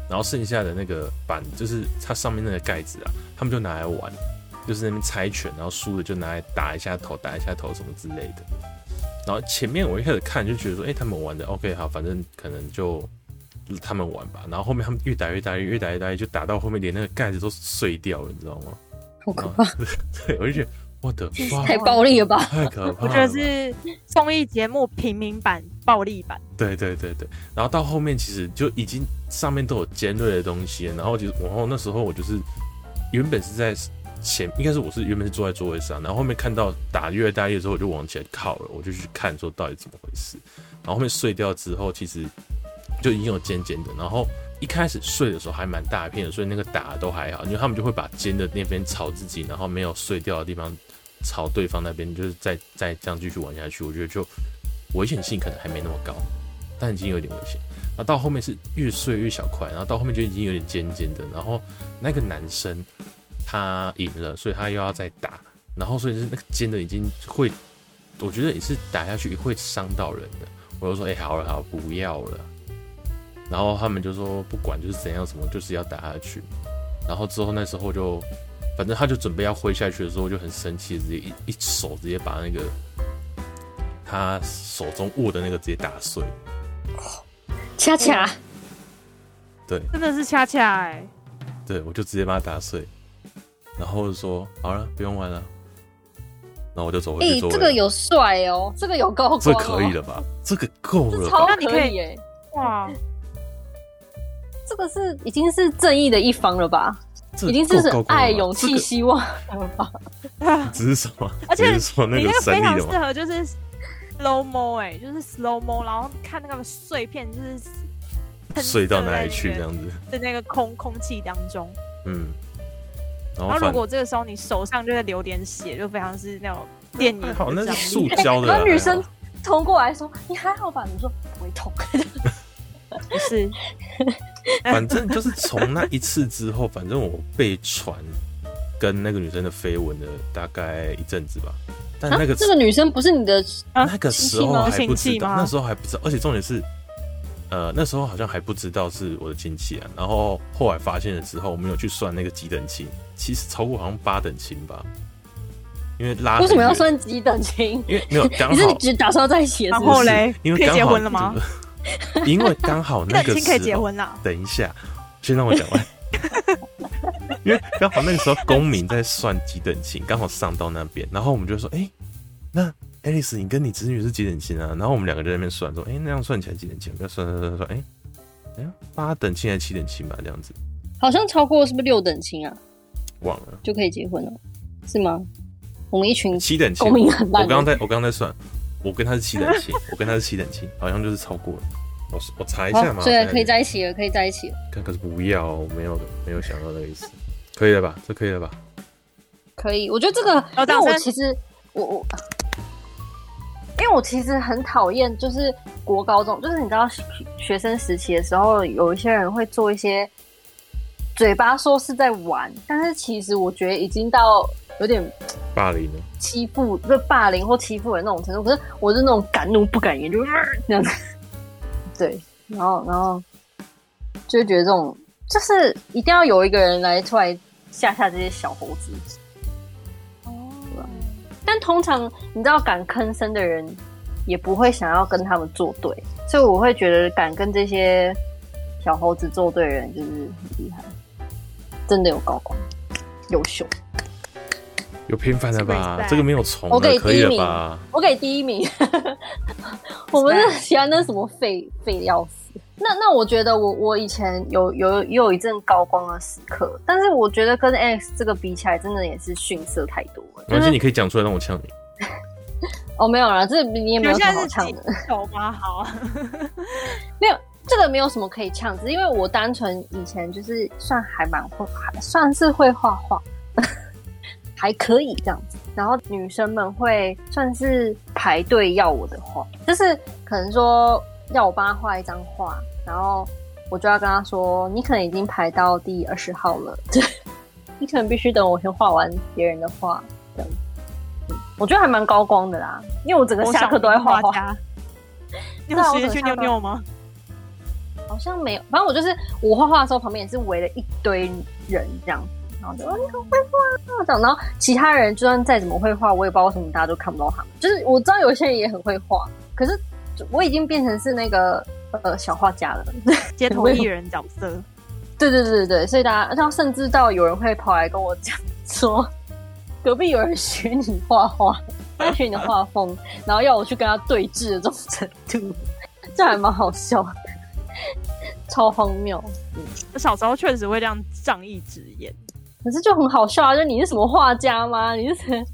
然后剩下的那个板就是它上面那个盖子啊，他们就拿来玩，就是那边猜拳，然后输了就拿来打一下头，打一下头什么之类的。然后前面我一开始看就觉得说，哎、欸，他们玩的 OK 好，反正可能就他们玩吧。然后后面他们越打越大，越打越大，就打到后面连那个盖子都碎掉了，你知道吗？好可怕！[laughs] 对，我就觉得我的妈，太暴力了吧？太可怕！我觉得是综艺节目平民版、暴力版。对对对对。然后到后面其实就已经上面都有尖锐的东西，然后就然后那时候我就是原本是在。前应该是我是原本是坐在座位上，然后后面看到打越大力之后，我就往前靠了，我就去看说到底怎么回事。然后后面碎掉之后，其实就已经有尖尖的。然后一开始碎的时候还蛮大片的，所以那个打都还好，因为他们就会把尖的那边朝自己，然后没有碎掉的地方朝对方那边，就是再再这样继续玩下去。我觉得就危险性可能还没那么高，但已经有点危险。然后到后面是越碎越小块，然后到后面就已经有点尖尖的。然后那个男生。他赢了，所以他又要再打，然后所以是那个尖的已经会，我觉得也是打下去会伤到人的。我就说，哎、欸，好了好了，不要了。然后他们就说不管就是怎样什么，就是要打下去。然后之后那时候就，反正他就准备要挥下去的时候，我就很生气，直接一一手直接把那个他手中握的那个直接打碎。恰恰，对，真的是恰恰哎。对，我就直接把它打碎。然后就说好了，不用玩了。然后我就走回去。哎、欸，这个有帅哦，这个有够、哦。这可以了吧？这个够了吧？超可以耶！哇，这个是已经是正义的一方了吧？已经是爱、勇气、希望了吧？[laughs] 只是什么？而且说那你那个非常适合合就是 slow mo 哎、欸，就是 slow mo，然后看那个碎片就是碎到哪里去这样子，在那个空空气当中，嗯。然后，然后如果这个时候你手上就在流点血，就非常是那种电影。好，那是塑胶的。然后女生冲过来说：“你还好吧？”你说：“不会痛。”不是。[laughs] 反正就是从那一次之后，反正我被传跟那个女生的绯闻了大概一阵子吧。但那个、啊、这个女生不是你的那个时候还不知道，那时候还不知道，而且重点是，呃，那时候好像还不知道是我的亲戚啊。然后后来发现了之后，我们有去算那个几等亲，其实超过好像八等亲吧。因为拉为什么要算几等亲？[laughs] 因为没有刚好，你是只打算在一起，然后嘞，因为可以结婚了吗？[laughs] 因为刚好那个时候可以结婚了。等一下，先让我讲完。[laughs] 因为刚好那个时候公民在算几等亲，刚好上到那边，然后我们就说：“哎、欸，那爱丽丝，你跟你侄女是几点亲啊？”然后我们两个在那边算，说：“哎、欸，那样算起来几点亲？”我们算算算算，哎、欸，哎、欸，八等亲还是七等亲吧？这样子，好像超过是不是六等亲啊？忘了，就可以结婚了，是吗？我们一群七等亲，我刚刚在我刚刚在算。我跟他是七等亲，[laughs] 我跟他是七等亲，好像就是超过了。我我查一下嘛。对，可以在一起了，可以在一起了。可可是不要，我没有没有想到那个意思。可以了吧？这可以了吧？可以。我觉得这个，但我其实我我，因为我其实很讨厌，就是国高中，就是你知道学生时期的时候，有一些人会做一些嘴巴说是在玩，但是其实我觉得已经到。有点霸凌呢，欺负不是霸凌或欺负人那种程度，可是我是那种敢怒不敢言，就这样子。[laughs] 对，然后然后就会觉得这种就是一定要有一个人来出来吓吓这些小猴子。哦，但通常你知道敢吭声的人也不会想要跟他们作对，所以我会觉得敢跟这些小猴子作对的人就是很厉害，真的有高光，优秀。有平凡的吧？这个没有虫，我给第一名。我给第一名。[laughs] 我们是喜欢那什么废废的要死。那那我觉得我我以前有有也有一阵高光的时刻，但是我觉得跟 X 这个比起来，真的也是逊色太多了。而且你可以讲出来让我呛你。[laughs] 哦，没有啦，这你也没有什么好呛的。有吗？好，[laughs] 没有这个没有什么可以呛，只是因为我单纯以前就是算还蛮会，还算是会画画。[laughs] 还可以这样子，然后女生们会算是排队要我的画，就是可能说要我帮她画一张画，然后我就要跟他说，你可能已经排到第二十号了，对，[laughs] 你可能必须等我先画完别人的画，这样，嗯，我觉得还蛮高光的啦，因为我整个下课都在画画。[laughs] 你有时间去尿尿吗？好像没有，反正我就是我画画的时候，旁边也是围了一堆人这样。然后就说你很会画，这样，然后其他人就算再怎么会画，我也不知道为什么大家都看不到他们。就是我知道有些人也很会画，可是我已经变成是那个呃小画家了，[laughs] 街头艺人角色。对对对对对，所以大家，然后甚至到有人会跑来跟我讲说，[laughs] 隔壁有人学你画画，学你的画风，然后要我去跟他对峙的这种程度，[laughs] 这还蛮好笑的，超荒谬。嗯，我小时候确实会这样仗义直言。可是就很好笑啊！就你是什么画家吗？你是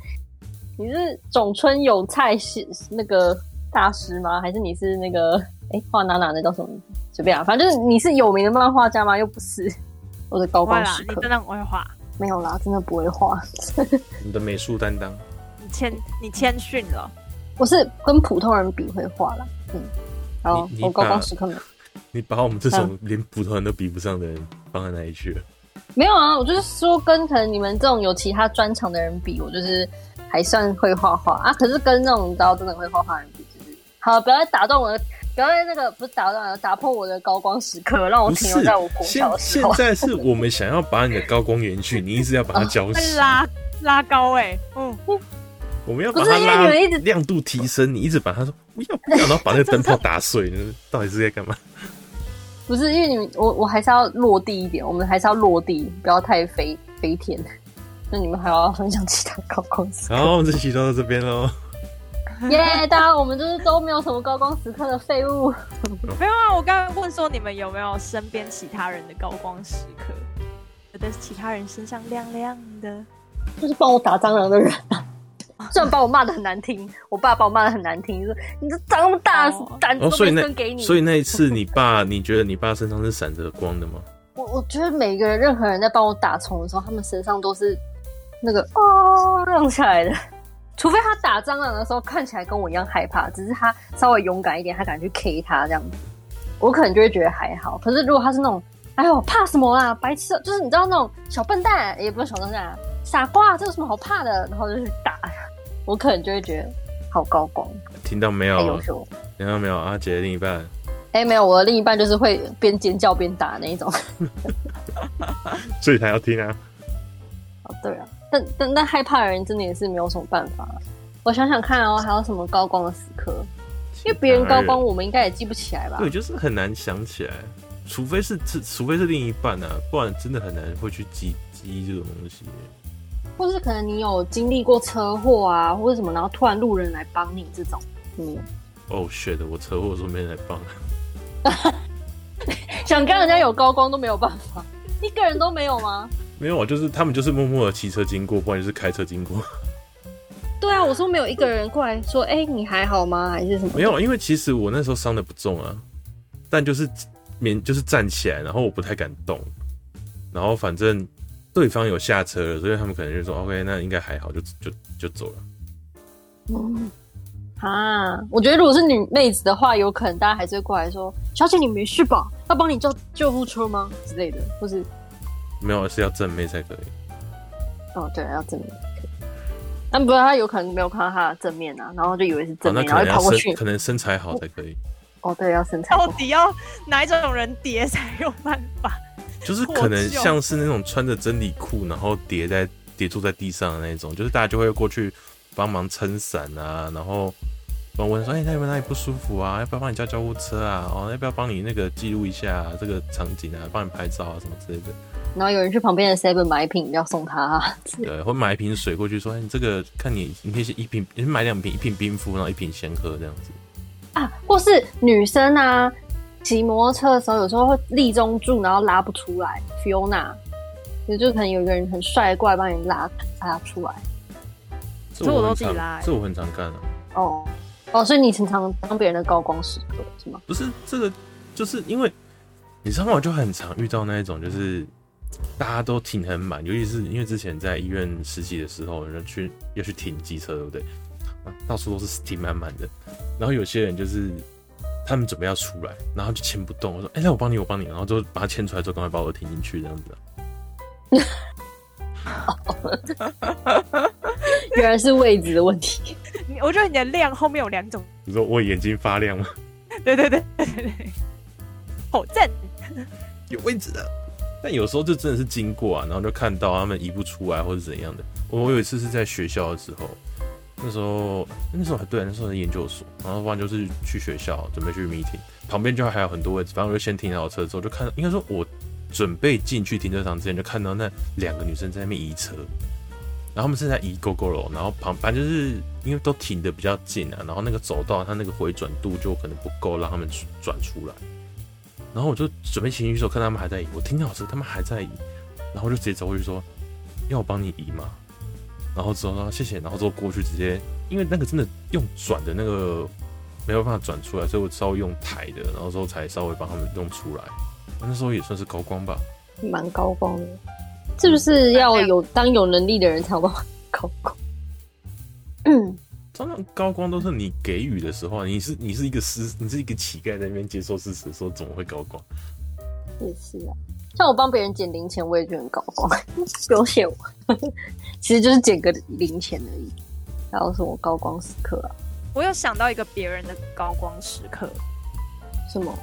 你是种村有菜是那个大师吗？还是你是那个 [laughs] 哎画哪哪的叫什么？随便啊，反正就是你是有名的漫画家吗？又不是我的高光时刻。你真的很会画？没有啦，真的不会画。你的美术担当？你谦你谦逊了。我是跟普通人比会画啦。嗯，好，我高光时刻没有。你把我们这种连普通人都比不上的人放在哪里去了？没有啊，我就是说跟可能你们这种有其他专长的人比，我就是还算会画画啊。可是跟那种你知道真的会画画的人比，就是好，不要再打断我的，不要再那个不是打断，打破我的高光时刻，让我停留在我国小的时候。现在是我们想要把你的高光延续，你一直要把它浇熄，拉拉高哎、欸，嗯，我们要把它拉亮度提升，你一直把它说不要不要，然后把那个灯泡打碎，到底是在干嘛？[laughs] 不是因为你们，我我还是要落地一点，我们还是要落地，不要太飞飞天。那你们还要分享其他高光时刻？好，我们这期就到这边喽。[laughs] 耶、yeah,，大家我们就是都没有什么高光时刻的废物。没有啊，我刚刚问说你们有没有身边其他人的高光时刻？得其他人身上亮亮的，就是帮我打蟑螂的人啊。虽然把我骂的很难听，我爸把我骂的很难听，说你这长那么大胆子都没分给你。所以那一次，你爸你觉得你爸身上是闪着光的吗？我我觉得每个人任何人在帮我打虫的时候，他们身上都是那个哦亮起来的。除非他打蟑螂的时候看起来跟我一样害怕，只是他稍微勇敢一点，他敢去 K 他这样子，我可能就会觉得还好。可是如果他是那种，哎呦怕什么啊，白痴，就是你知道那种小笨蛋，也不是小笨蛋啊，傻瓜，这有什么好怕的？然后就去打，我可能就会觉得好高光。听到没有？听到没有？阿杰的另一半？哎、欸，没有，我的另一半就是会边尖叫边打那一种，[laughs] [laughs] 所以才要听啊。哦，对啊。但但但害怕的人真的也是没有什么办法。我想想看哦，还有什么高光的时刻？因为别人高光，我们应该也记不起来吧？对，就是很难想起来，除非是除除非是另一半啊，不然真的很难会去记记这种东西。或是可能你有经历过车祸啊，或者什么，然后突然路人来帮你这种，嗯。哦，shit！我车祸的时候没人来帮。[laughs] 想跟人家有高光都没有办法，一个人都没有吗？没有啊，就是他们就是默默的骑车经过，不然就是开车经过。[laughs] 对啊，我说没有一个人过来说，哎、欸，你还好吗？还是什么？没有，因为其实我那时候伤的不重啊，但就是免就是站起来，然后我不太敢动，然后反正对方有下车了，所以他们可能就说，OK，那应该还好，就就就走了。嗯，啊，我觉得如果是女妹子的话，有可能大家还是会过来说，小姐你没事吧？要帮你叫救护车吗？之类的，或是。没有，是要正妹才可以。哦，对，要正面。但不然他有可能没有看到他的正面啊，然后就以为是正面，哦、然后跑过去。可能身材好才可以。哦，对，要身材好。到底要哪一种人叠才有办法？就是可能像是那种穿着真理裤，然后叠在叠坐在地上的那种，就是大家就会过去帮忙撑伞啊，然后帮我问说：“哎、欸，他有没有哪里不舒服啊？要不要帮你叫救护车啊？哦，要不要帮你那个记录一下、啊、这个场景啊？帮你拍照啊什么之类的。”然后有人去旁边的 Seven 买一瓶要送他，对，或买一瓶水过去说：“哎，你这个看你，你可以一瓶，你买两瓶，一瓶冰敷，然后一瓶先喝这样子。”啊，或是女生啊，骑摩托车的时候有时候会立中柱，然后拉不出来，Fiona，也就可能有一个人很帅过来帮你拉拉出来。这我都自己拉，这我很常干的。哦哦，所以你常常当别人的高光时刻是吗？不是，这个就是因为你知道吗？我就很常遇到那一种就是。大家都停很满，尤其是因为之前在医院实习的时候，人去要去停机车，对不对？啊，到处都是停满满的。然后有些人就是他们准备要出来，然后就牵不动。我说：“哎、欸，那我帮你，我帮你。”然后就把他牵出来之后，赶快把我停进去，这样子。原来是位置的问题。我觉得你的亮后面有两种。你说我眼睛发亮吗？对对对对对，好赞，有位置的。但有时候就真的是经过啊，然后就看到他们移不出来或者怎样的。我有一次是在学校的时候，那时候那时候还对，那时候是研究所，然后不然就是去学校准备去 meeting，旁边就还有很多位置，反正我就先停好车之后就看，应该说我准备进去停车场之前就看到那两个女生在那边移车，然后他们正在移 GO GO 然后旁反正就是因为都停的比较近啊，然后那个走道它那个回转度就可能不够让他们转出来。然后我就准备骑进去的时候，看他们还在移，我听到是他们还在移，然后就直接走过去说：“要我帮你移吗？”然后之后说：“谢谢。”然后之后过去直接，因为那个真的用转的那个没有办法转出来，所以我稍微用抬的，然后之后才稍微帮他们弄出来。那时候也算是高光吧，蛮高光的。是不是要有当有能力的人才有办法高光？嗯。[coughs] 通常高光都是你给予的时候，你是你是一个施，你是一个乞丐在那边接受事实，说怎么会高光？也是啊，像我帮别人捡零钱，我也觉得很高光，不用谢我，[laughs] 其实就是捡个零钱而已。还有什么高光时刻啊？我有想到一个别人的高光时刻，什么？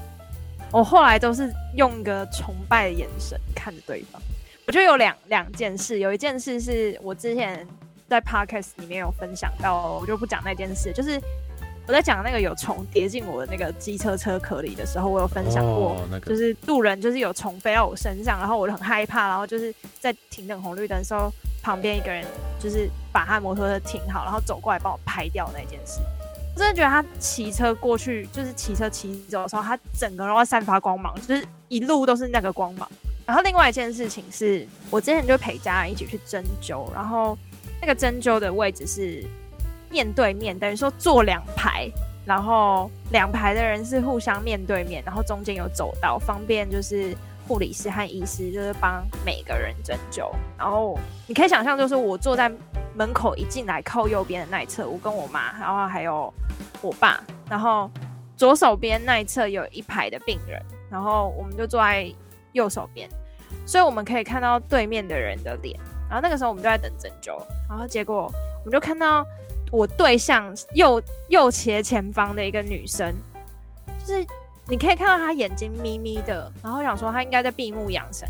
我后来都是用一个崇拜的眼神看着对方。我觉得有两两件事，有一件事是我之前。在 podcast 里面有分享到，我就不讲那件事。就是我在讲那个有虫跌进我的那个机车车壳里的时候，我有分享过，就是路人就是有虫飞到我身上，然后我就很害怕，然后就是在停等红绿灯的时候，旁边一个人就是把他摩托车停好，然后走过来帮我拍掉那件事。我真的觉得他骑车过去，就是骑车骑走的时候，他整个人都在散发光芒，就是一路都是那个光芒。然后另外一件事情是我之前就陪家人一起去针灸，然后那个针灸的位置是面对面，等于说坐两排，然后两排的人是互相面对面，然后中间有走道，方便就是护理师和医师就是帮每个人针灸。然后你可以想象，就是我坐在门口一进来靠右边的那一侧，我跟我妈，然后还有我爸，然后左手边那一侧有一排的病人，然后我们就坐在。右手边，所以我们可以看到对面的人的脸。然后那个时候我们就在等针灸，然后结果我们就看到我对象右右斜前方的一个女生，就是你可以看到她眼睛眯眯的，然后想说她应该在闭目养神，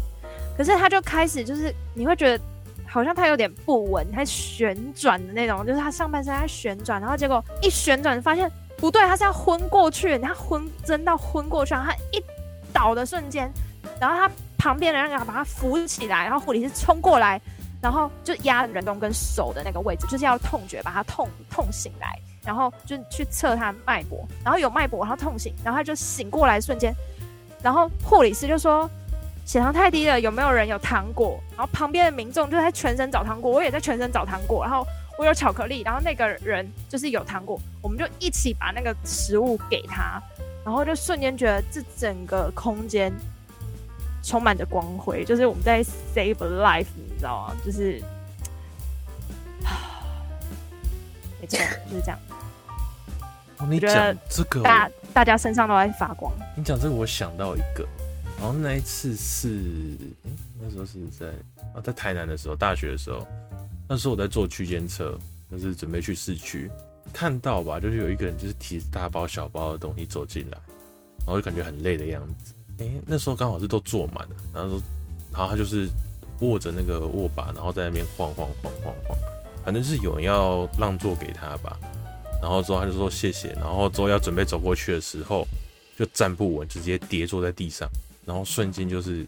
可是她就开始就是你会觉得好像她有点不稳，她旋转的那种，就是她上半身在旋转，然后结果一旋转发现不对，她是要昏过去，她昏真到昏过去，然后她一倒的瞬间。然后他旁边的人要把他扶起来，然后护理师冲过来，然后就压人中跟手的那个位置，就是要痛觉把他痛痛醒来，然后就去测他脉搏，然后有脉搏，然后痛醒，然后他就醒过来瞬间，然后护理师就说血糖太低了，有没有人有糖果？然后旁边的民众就在全身找糖果，我也在全身找糖果，然后我有巧克力，然后那个人就是有糖果，我们就一起把那个食物给他，然后就瞬间觉得这整个空间。充满着光辉，就是我们在 save a life，你知道吗？就是，[sighs] 没错，就是这样。哦、你讲这个，大大家身上都在发光。你讲这个，我想到一个，然后那一次是，欸、那时候是在啊，在台南的时候，大学的时候，那时候我在坐区间车，就是准备去市区，看到吧，就是有一个人就是提着大包小包的东西走进来，然后就感觉很累的样子。哎、欸，那时候刚好是都坐满了，然后说，然后他就是握着那个握把，然后在那边晃晃晃晃晃，反正是有人要让座给他吧。然后之后他就说谢谢，然后之后要准备走过去的时候，就站不稳，直接跌坐在地上，然后瞬间就是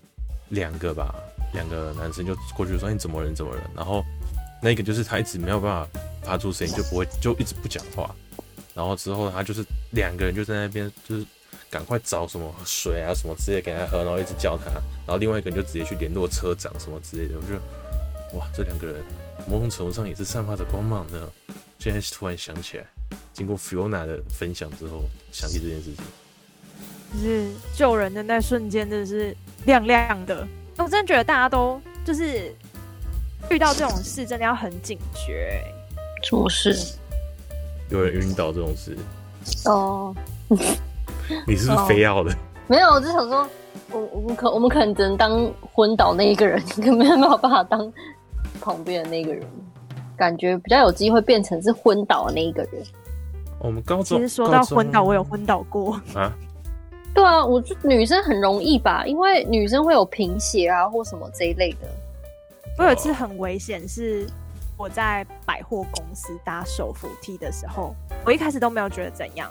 两个吧，两个男生就过去说你怎么人怎么人，然后那个就是他一直没有办法发出声音，就不会就一直不讲话，然后之后他就是两个人就在那边就是。赶快找什么水啊什么之类给他喝，然后一直叫他，然后另外一个人就直接去联络车长什么之类的。我觉得，哇，这两个人某种程度上也是散发着光芒的。现在突然想起来，经过 Fiona 的分享之后，想起这件事情，就是救人的那瞬间真的是亮亮的。我真的觉得大家都就是遇到这种事，真的要很警觉。什么事？有人晕倒这种事？哦。你是不是非要的？哦、[laughs] 没有，我只想说，我我们可我们可能只能当昏倒那一个人，[laughs] 根本没有办法当旁边的那个人，感觉比较有机会变成是昏倒的那一个人。我们高中其实说到昏倒，我有昏倒过啊。对啊，我就女生很容易吧，因为女生会有贫血啊或什么这一类的。我有一次很危险，是我在百货公司搭手扶梯的时候，我一开始都没有觉得怎样。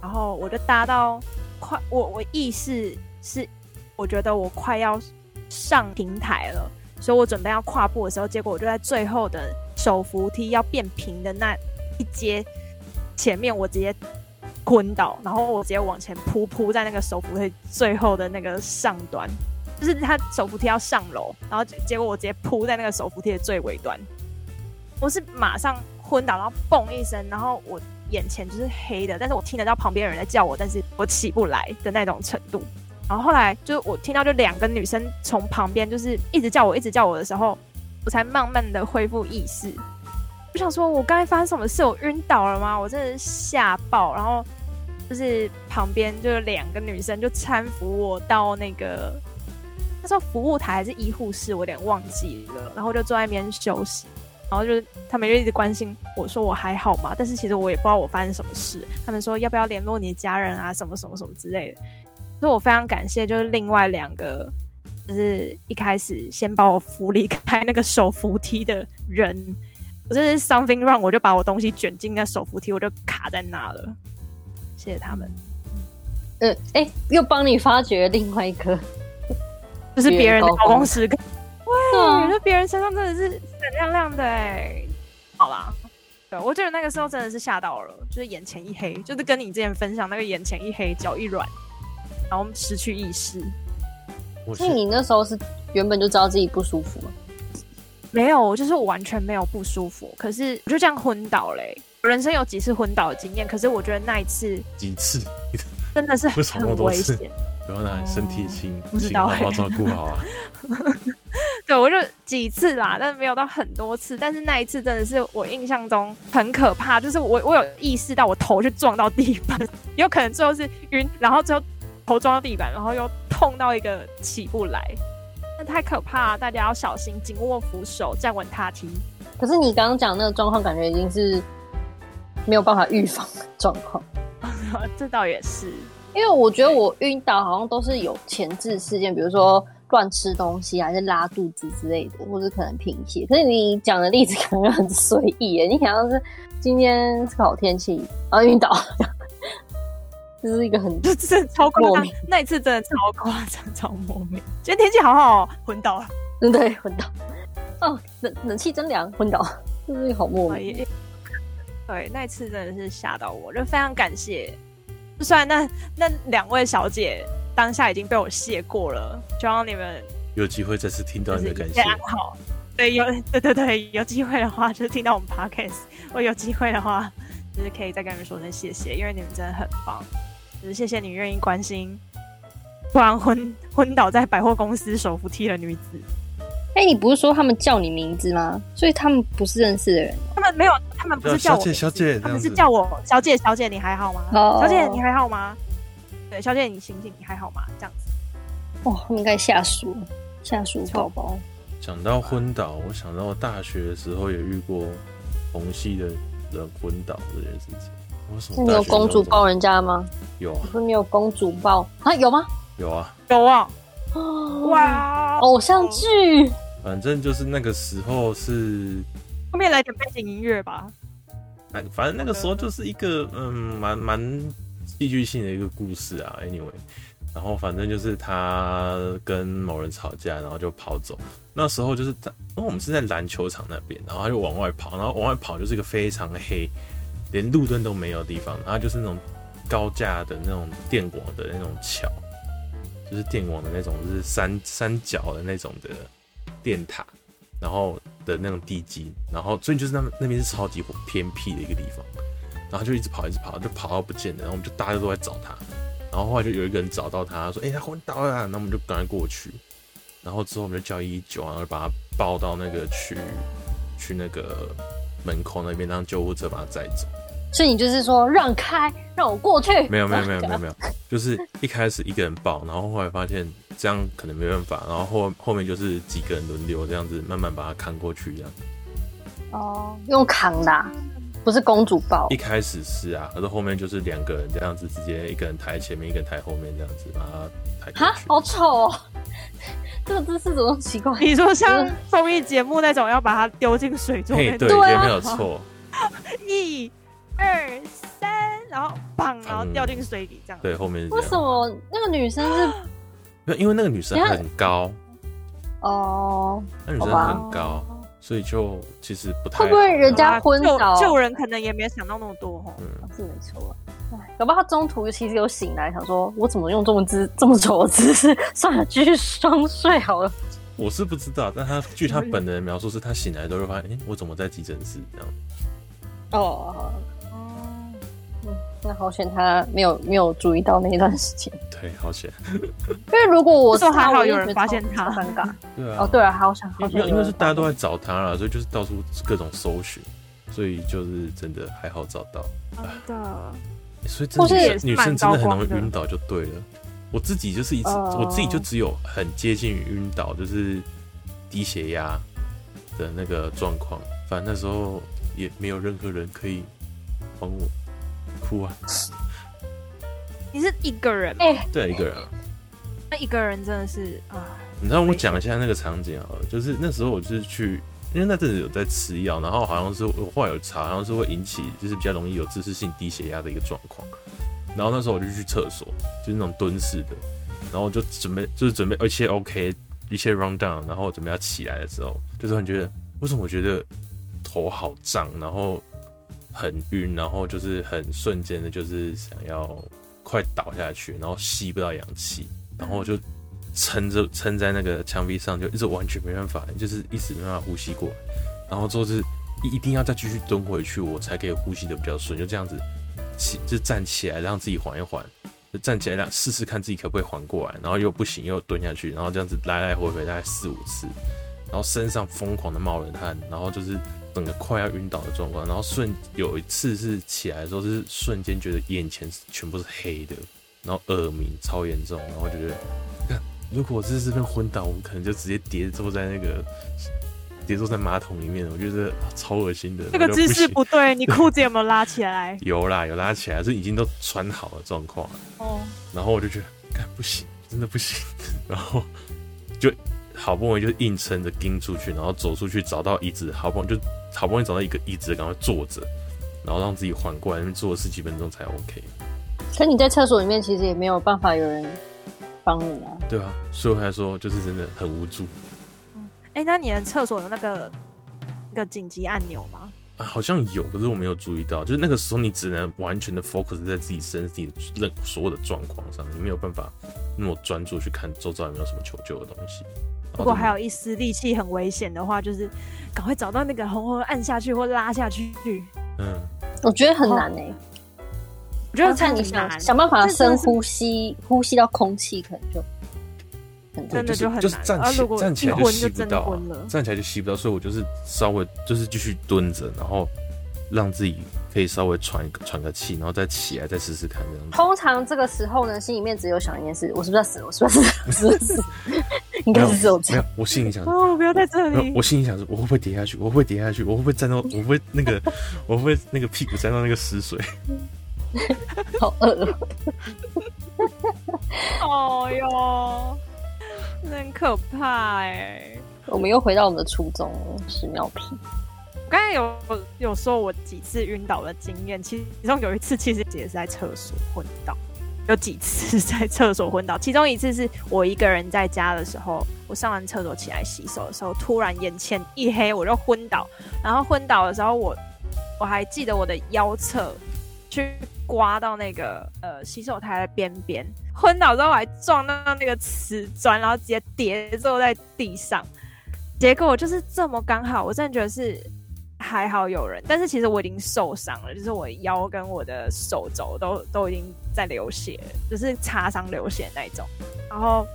然后我就搭到快，我我意识是，我觉得我快要上平台了，所以我准备要跨步的时候，结果我就在最后的手扶梯要变平的那一阶前面，我直接昏倒，然后我直接往前扑扑在那个手扶梯最后的那个上端，就是他手扶梯要上楼，然后结果我直接扑在那个手扶梯的最尾端，我是马上昏倒，然后嘣一声，然后我。眼前就是黑的，但是我听得到旁边有人在叫我，但是我起不来的那种程度。然后后来就我听到就两个女生从旁边就是一直叫我，一直叫我的时候，我才慢慢的恢复意识。我想说，我刚才发生什么事？我晕倒了吗？我真的是吓爆。然后就是旁边就两个女生就搀扶我到那个那时候服务台还是医护室，我有点忘记了。然后就坐在那边休息。然后就是他们就一直关心我说我还好吗？但是其实我也不知道我发生什么事。他们说要不要联络你的家人啊，什么什么什么之类的。所以我非常感谢，就是另外两个，就是一开始先把我扶离开那个手扶梯的人。我 [laughs] 就是 something wrong，我就把我东西卷进那手扶梯，我就卡在那了。谢谢他们。呃，哎，又帮你发掘另外一个，就是别人的高光时刻。对，觉得别人身上真的是闪亮亮的哎。好啦，对，我觉得那个时候真的是吓到了，就是眼前一黑，就是跟你之前分享那个眼前一黑，脚一软，然后失去意识。所以你那时候是原本就知道自己不舒服吗？没有，就是我完全没有不舒服，可是我就这样昏倒嘞。人生有几次昏倒的经验，可是我觉得那一次几次真的是很危险。不要拿身体轻，不知道好好照顾好啊。[laughs] 对，我就几次啦，但是没有到很多次。但是那一次真的是我印象中很可怕，就是我我有意识到我头去撞到地板，[laughs] 有可能最后是晕，然后最后头撞到地板，然后又痛到一个起不来，那太可怕了，大家要小心，紧握扶手，站稳踏梯。可是你刚刚讲那个状况，感觉已经是没有办法预防的状况。[laughs] 这倒也是，因为我觉得我晕倒好像都是有前置事件，比如说。乱吃东西还是拉肚子之类的，或者可能贫血。可是你讲的例子 [laughs] 可能很随意耶，你想要是今天是个好天气，然后晕倒，[laughs] 这是一个很，这真的超夸张。那一次真的超夸张，超莫名。今天天气好好哦，昏倒了。对对，昏倒。哦，冷冷气真凉，昏倒，这是好莫名。对，那一次真的是吓到我，就非常感谢。虽然那那两位小姐。当下已经被我谢过了，希望你们有机会再次听到你的感谢。好，对，有对对对，有机会的话就是听到我们 podcast，我有机会的话就是可以再跟你们说声谢谢，因为你们真的很棒，就是谢谢你愿意关心突然昏昏倒在百货公司手扶梯的女子。哎、欸，你不是说他们叫你名字吗？所以他们不是认识的人？他们没有，他们不是叫我小姐小姐，他们是叫我小姐小姐，你还好吗？Oh. 小姐你还好吗？对，小姐，你醒醒，你还好吗？这样子，哦，应该下属，下属宝宝。讲到昏倒，我想到我大学的时候也遇过同系的人昏倒这件事情。为什么？你有公主抱人家吗？有啊。不是你有公主抱啊？有吗？有啊，有啊。哇，偶像剧。反正就是那个时候是。后面来点背景音乐吧。哎，反正那个时候就是一个嗯，蛮蛮。戏剧性的一个故事啊，anyway，然后反正就是他跟某人吵架，然后就跑走。那时候就是在，因为我们是在篮球场那边，然后他就往外跑，然后往外跑就是一个非常黑，连路灯都没有的地方，然后就是那种高架的那种电网的那种桥，就是电网的那种，就是三三角的那种的电塔，然后的那种地基，然后所以就是那那边是超级偏僻的一个地方。然后就一直跑，一直跑，就跑到不见了。然后我们就大家都在找他。然后后来就有一个人找到他，说：“哎、他昏倒了。”然后我们就赶快过去。然后之后我们就叫一一九，然后就把他抱到那个去去那个门口那边，让救护车把他载走。所以你就是说让开，让我过去？没有没有没有没有没有，就是一开始一个人抱，然后后来发现这样可能没办法，然后后后面就是几个人轮流这样子慢慢把他扛过去这样。哦，用扛的、啊。不是公主抱，一开始是啊，可是后面就是两个人这样子，直接一个人抬前面，一个人抬后面这样子把他抬过去。哈，好丑哦！[laughs] 这个姿势怎么奇怪？你说像综艺节目那种要把它丢进水中，对，没有错。[laughs] 一、二、三，然后砰，然后掉进水里这样。对，后面是。为什么那个女生是？[gasps] 因为那个女生很高。哦。那女生很高。所以就其实不太会不会人家昏倒救人，可能也没想到那么多哈。嗯，是没错。哎，搞不好他中途其实有醒来，想说我怎么用这么姿 [laughs] 这么丑的姿势？算了，继续双睡好了。我是不知道，但他据他本人的描述是，他醒来都会发现，哎、欸，我怎么在急诊室这样？哦。那好险，他没有没有注意到那一段时间。[laughs] 对，好险。[laughs] 因为如果我说还好有人发现他，尴尬。对啊。哦，对啊，好想好因为因为是大家都在找他了，所以就是到处各种搜寻，所以就是真的还好找到。真的。所以真的女生真的很容易晕倒，就对了。我自己就是一次，我自己就只有很接近于晕倒，就是低血压的那个状况。反正那时候也没有任何人可以帮我。哭啊！你是一个人吗？欸、对，一个人。那一个人真的是啊！你让我讲一下那个场景啊，就是那时候我就是去，因为那阵子有在吃药，然后好像是我后来有查，好像是会引起就是比较容易有姿势性低血压的一个状况。然后那时候我就去厕所，就是那种蹲式的，然后就准备就是准备一切 OK，一切 run down，然后准备要起来的时候，就是很觉得为什么我觉得头好胀，然后。很晕，然后就是很瞬间的，就是想要快倒下去，然后吸不到氧气，然后就撑着撑在那个墙壁上，就一直完全没办法，就是一直没办法呼吸过来。然后之后是一一定要再继续蹲回去，我才可以呼吸得比较顺。就这样子起，就站起来让自己缓一缓，就站起来让试试看自己可不可以缓过来，然后又不行又蹲下去，然后这样子来来回回大概四五次，然后身上疯狂的冒冷汗，然后就是整个快要晕倒的状况。然后瞬有一次是起来的时候，是瞬间觉得眼前全部是黑的，然后耳鸣超严重，然后就觉得，看如果我这次被昏倒，我可能就直接跌坐在那个。跌坐在马桶里面，我觉得超恶心的。[laughs] 这个姿势不对，你裤子有没有拉起来？有啦，有拉起来，是已经都穿好了状况。哦。然后我就觉得，看不行，真的不行。[laughs] 然后就好不容易就硬撑着盯出去，然后走出去找到椅子，好不容易就好不容易找到一个椅子，赶快坐着，然后让自己缓过来，坐了十几分钟才 OK。可你在厕所里面其实也没有办法有人帮你啊。对啊，所以我才说就是真的很无助。哎、欸，那你的厕所有那个那个紧急按钮吗？啊，好像有，可是我没有注意到。就是那个时候，你只能完全的 focus 在自己身体任所有的状况上，你没有办法那么专注去看周遭有没有什么求救的东西。如果还有一丝力气很危险的话，就是赶快找到那个红红按下去或拉下去。嗯，我觉得很难呢、欸。我觉得看你想想办法深呼吸，呼吸到空气，可能就。真的就很难，就是站起站起来就吸不到，站起来就吸不到，所以我就是稍微就是继续蹲着，然后让自己可以稍微喘喘个气，然后再起来再试试看这样子。通常这个时候呢，心里面只有想一件事：我是不是要死？我是不是要死？我是不是死？应该是？这种。没有，我心里想哦，不要在这里。我心里想说，我会不会跌下去？我会不会跌下去？我会不会沾到？我会不会那个？我会不会那个屁股沾到那个湿水？好饿。哦哟。很可怕哎、欸！我们又回到我们的初衷，屎尿屁。我刚才有有说我几次晕倒的经验，其中有一次其实也是在厕所昏倒，有几次 [laughs] 在厕所昏倒。其中一次是我一个人在家的时候，我上完厕所起来洗手的时候，突然眼前一黑，我就昏倒。然后昏倒的时候，我我还记得我的腰侧去刮到那个呃洗手台的边边。昏倒之后，我还撞到那个瓷砖，然后直接跌坐在地上。结果就是这么刚好，我真的觉得是还好有人，但是其实我已经受伤了，就是我腰跟我的手肘都都已经在流血，就是擦伤流血那种。然后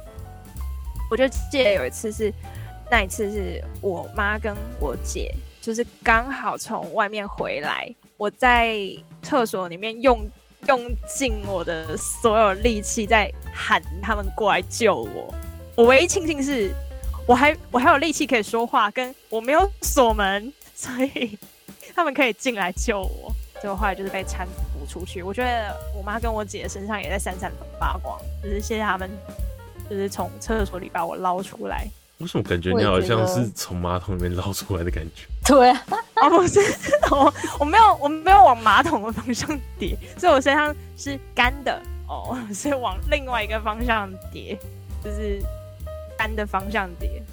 我就记得有一次是那一次是我妈跟我姐，就是刚好从外面回来，我在厕所里面用。用尽我的所有力气在喊他们过来救我。我唯一庆幸是，我还我还有力气可以说话，跟我没有锁门，所以他们可以进来救我。结果后来就是被搀扶出去。我觉得我妈跟我姐身上也在闪闪发光，就是谢谢他们，就是从厕所里把我捞出来。为什么感觉你好像是从马桶里面捞出来的感觉？对啊，哦不是，我我没有我没有往马桶的方向叠，所以我身上是干的哦，[laughs] 所以往另外一个方向叠，就是干的方向叠。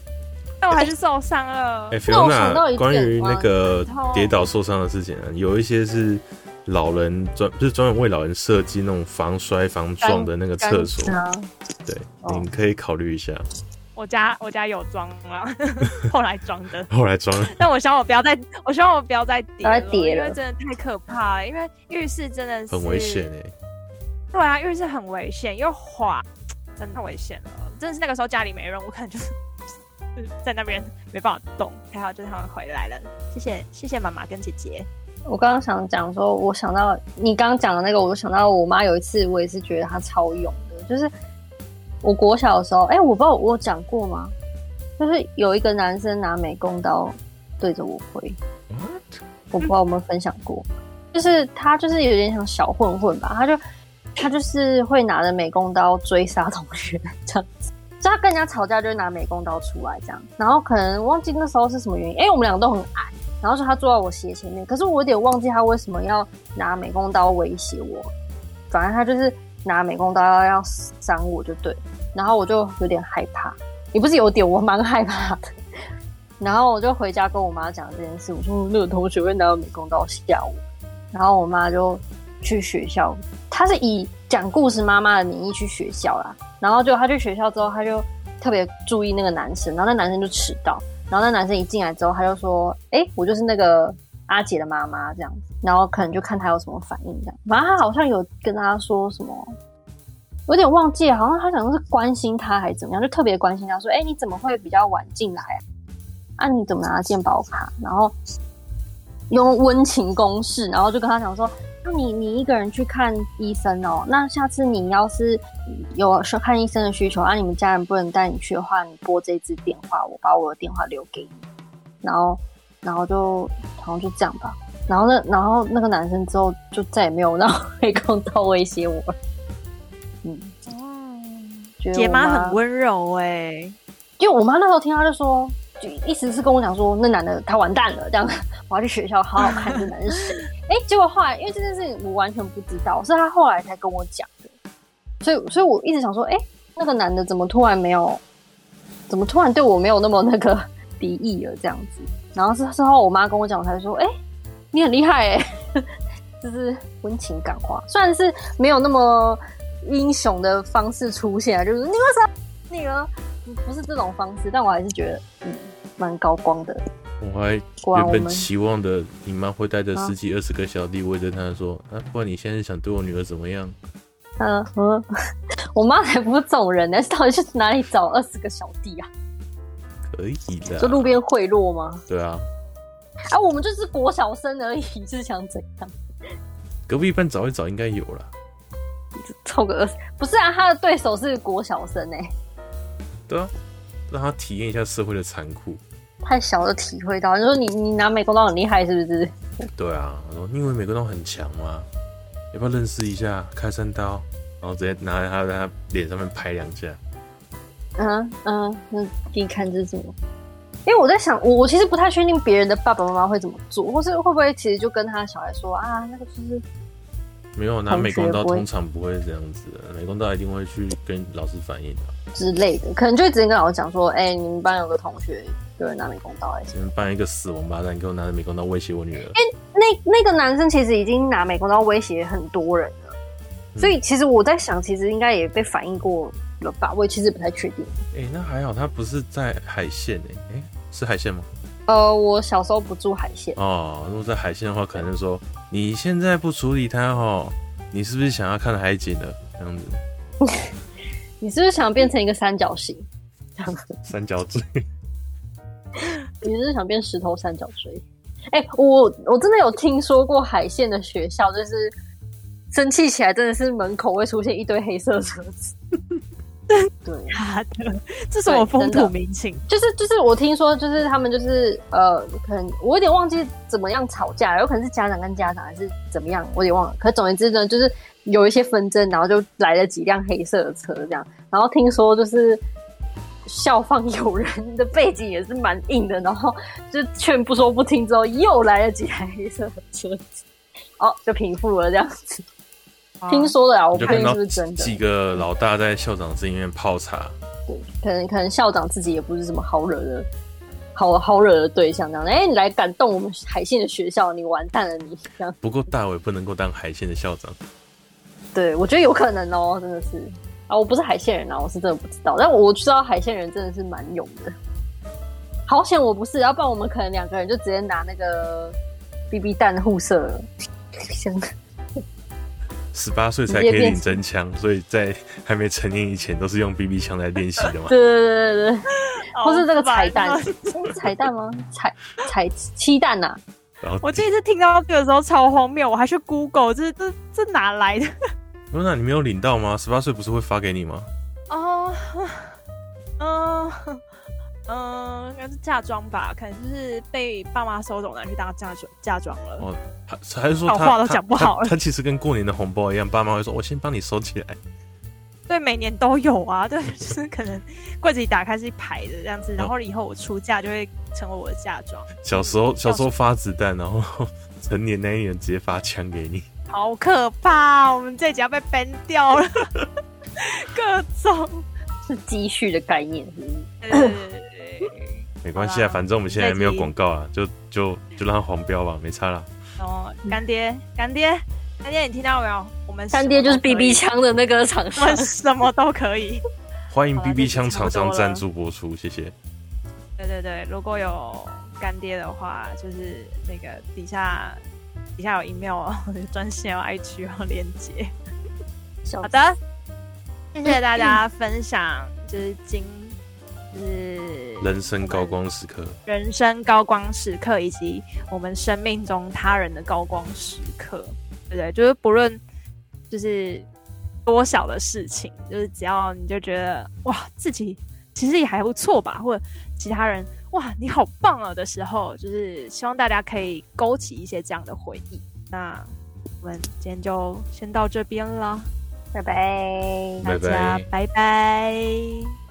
但我还是受伤了。哎、欸，菲欧娜，关于那个跌倒受伤的事情啊，有一些是老人专，就是专门为老人设计那种防摔防撞的那个厕所，对，你可以考虑一下。我家我家有装啊，[laughs] 后来装的，[laughs] 后来装。[laughs] 但我希望我不要再，我希望我不要再跌了，跌了，因为真的太可怕了。因为浴室真的是很危险哎。对啊，浴室很危险，又滑，真的太危险了。真的是那个时候家里没人，我可能就是 [laughs] 在那边没办法动。还好就是他们回来了，谢谢谢谢妈妈跟姐姐。我刚刚想讲说，我想到你刚刚讲的那个，我就想到我妈有一次，我也是觉得她超勇的，就是。我国小的时候，哎、欸，我不知道我讲过吗？就是有一个男生拿美工刀对着我挥，What? 我不知道我们分享过，就是他就是有点像小混混吧，他就他就是会拿着美工刀追杀同学这样子，就他跟人家吵架就会拿美工刀出来这样，然后可能忘记那时候是什么原因，因为我们两个都很矮，然后说他坐在我斜前面，可是我有点忘记他为什么要拿美工刀威胁我，反正他就是。拿美工刀要要伤我就对，然后我就有点害怕，也不是有点，我蛮害怕的。然后我就回家跟我妈讲这件事，我说那个同学会拿美工刀吓我，然后我妈就去学校，她是以讲故事妈妈的名义去学校啦。然后就她去学校之后，她就特别注意那个男生，然后那男生就迟到，然后那男生一进来之后，他就说：“哎，我就是那个阿杰的妈妈这样子。”然后可能就看他有什么反应这样。反正他好像有跟他说什么，有点忘记，好像他想是关心他还是怎么样，就特别关心他说：“哎，你怎么会比较晚进来啊？啊，你怎么拿健保卡？”然后用温情攻势，然后就跟他讲说。那你你一个人去看医生哦？那下次你要是有说看医生的需求，啊，你们家人不能带你去的话，你拨这支电话，我把我的电话留给你。然后，然后就好像就这样吧。然后那然后那个男生之后就再也没有让黑工刀威胁我了。嗯，哦，姐妈很温柔哎、欸，因为我妈那时候听她就说，就意思是跟我讲说，那男的他完蛋了，这样我要去学校好好看这男的是谁。[laughs] 哎，结果后来，因为这件事情我完全不知道，是他后来才跟我讲的，所以，所以我一直想说，哎，那个男的怎么突然没有，怎么突然对我没有那么那个敌意了这样子？然后是之后我妈跟我讲，我才说，哎，你很厉害哎，[laughs] 就是温情感化，虽然是没有那么英雄的方式出现，就是你为什么那个不是这种方式，但我还是觉得嗯，蛮高光的。我还原本期望的，你妈会带着十几二十个小弟围着她说：“啊，不然你现在想对我女儿怎么样？” [laughs] 嗯嗯，我妈才不是这种人呢，到底是哪里找二十个小弟啊？可以的，就路边贿赂吗？对啊。啊，我们就是国小生而已，是想怎样？隔壁班找一找应该有了。凑个二十，不是啊，他的对手是国小生呢。对啊，让他体验一下社会的残酷。太小的体会到，你说你你拿美工刀很厉害是不是？对啊，我说你以为美工刀很强吗？要不要认识一下？开山刀，然后直接拿在他在他脸上面拍两下。嗯嗯，那给你看这是什么？因为我在想，我我其实不太确定别人的爸爸妈妈会怎么做，或是会不会其实就跟他小孩说啊，那个就是。没有拿美工刀，通常不会这样子的。美工刀一定会去跟老师反映的之类的，可能就会直接跟老师讲说：“哎、欸，你们班有个同学有人拿美工刀，哎，你们班一个死王八蛋，给我拿着美工刀威胁我女儿。”哎，那那个男生其实已经拿美工刀威胁很多人了，所以其实我在想，其实应该也被反映过了吧？我也其实不太确定。哎，那还好，他不是在海线哎，哎，是海线吗？呃，我小时候不住海线哦。如果在海线的话，可能就说你现在不处理它哦，你是不是想要看海景的这样子？[laughs] 你是不是想变成一个三角形这样子？三角锥？[laughs] 你是不是想变石头三角锥？哎、欸，我我真的有听说过海线的学校，就是生气起来真的是门口会出现一堆黑色车子。对，[laughs] 这是我风土民情，就是就是我听说，就是他们就是呃，可能我有点忘记怎么样吵架，有可能是家长跟家长还是怎么样，我有点忘了。可总而言之呢，就是有一些纷争，然后就来了几辆黑色的车这样。然后听说就是校方有人的背景也是蛮硬的，然后就劝不说不听之后，又来了几台黑色的车子，哦，就平复了这样子。听说的啊，我不确定是不是真的。几个老大在校长室里面泡茶，对，可能可能校长自己也不是什么好惹的，好好惹的对象这样。哎、欸，你来感动我们海线的学校，你完蛋了你，你这样。不过大伟不能够当海线的校长。对，我觉得有可能哦、喔，真的是啊，我不是海线人啊，我是真的不知道，但我知道海线人真的是蛮勇的。好险我不是，要不然我们可能两个人就直接拿那个 BB 弹互射了，行。[laughs] 十八岁才可以领真枪，所以在还没成年以前都是用 BB 枪来练习的嘛。[laughs] 对对对对对，或是这个彩蛋，彩蛋吗？彩彩七蛋呐。然后我第一次听到这个时候超荒谬，我还去 Google，这这这哪来的？[laughs] 那你没有领到吗？十八岁不是会发给你吗？哦，嗯。嗯，应该是嫁妆吧，可能就是被爸妈收走拿去当嫁妆嫁妆了。哦，还还是说他话都讲不好了他他？他其实跟过年的红包一样，爸妈会说：“我先帮你收起来。” [laughs] 对，每年都有啊。对，就是可能柜子里打开是一排的这样子，然后以后我出嫁就会成为我的嫁妆。小时候小时候发子弹，然后成年那一年直接发枪给你，[laughs] 好可怕！我们这集要被 ban 掉了，[laughs] 各种是积蓄的概念是不是？[laughs] 没关系啊，反正我们现在没有广告啊，就就就让它黄标吧，没差啦。哦，干爹，干爹，干爹，你听到没有？我们干爹就是 BB 枪的那个厂商，什么都可以。[laughs] 欢迎 BB 枪厂商赞助播出，谢谢。对对对，如果有干爹的话，就是那个底下底下有 email [laughs] 专线有 IG 有链接。好的，谢谢大家分享，就是今就是人生高光时刻，人生高光时刻以及我们生命中他人的高光时刻，对不对？就是不论就是多小的事情，就是只要你就觉得哇，自己其实也还不错吧，或者。其他人哇，你好棒啊的时候，就是希望大家可以勾起一些这样的回忆。那我们今天就先到这边了，拜拜，拜拜，大家拜拜。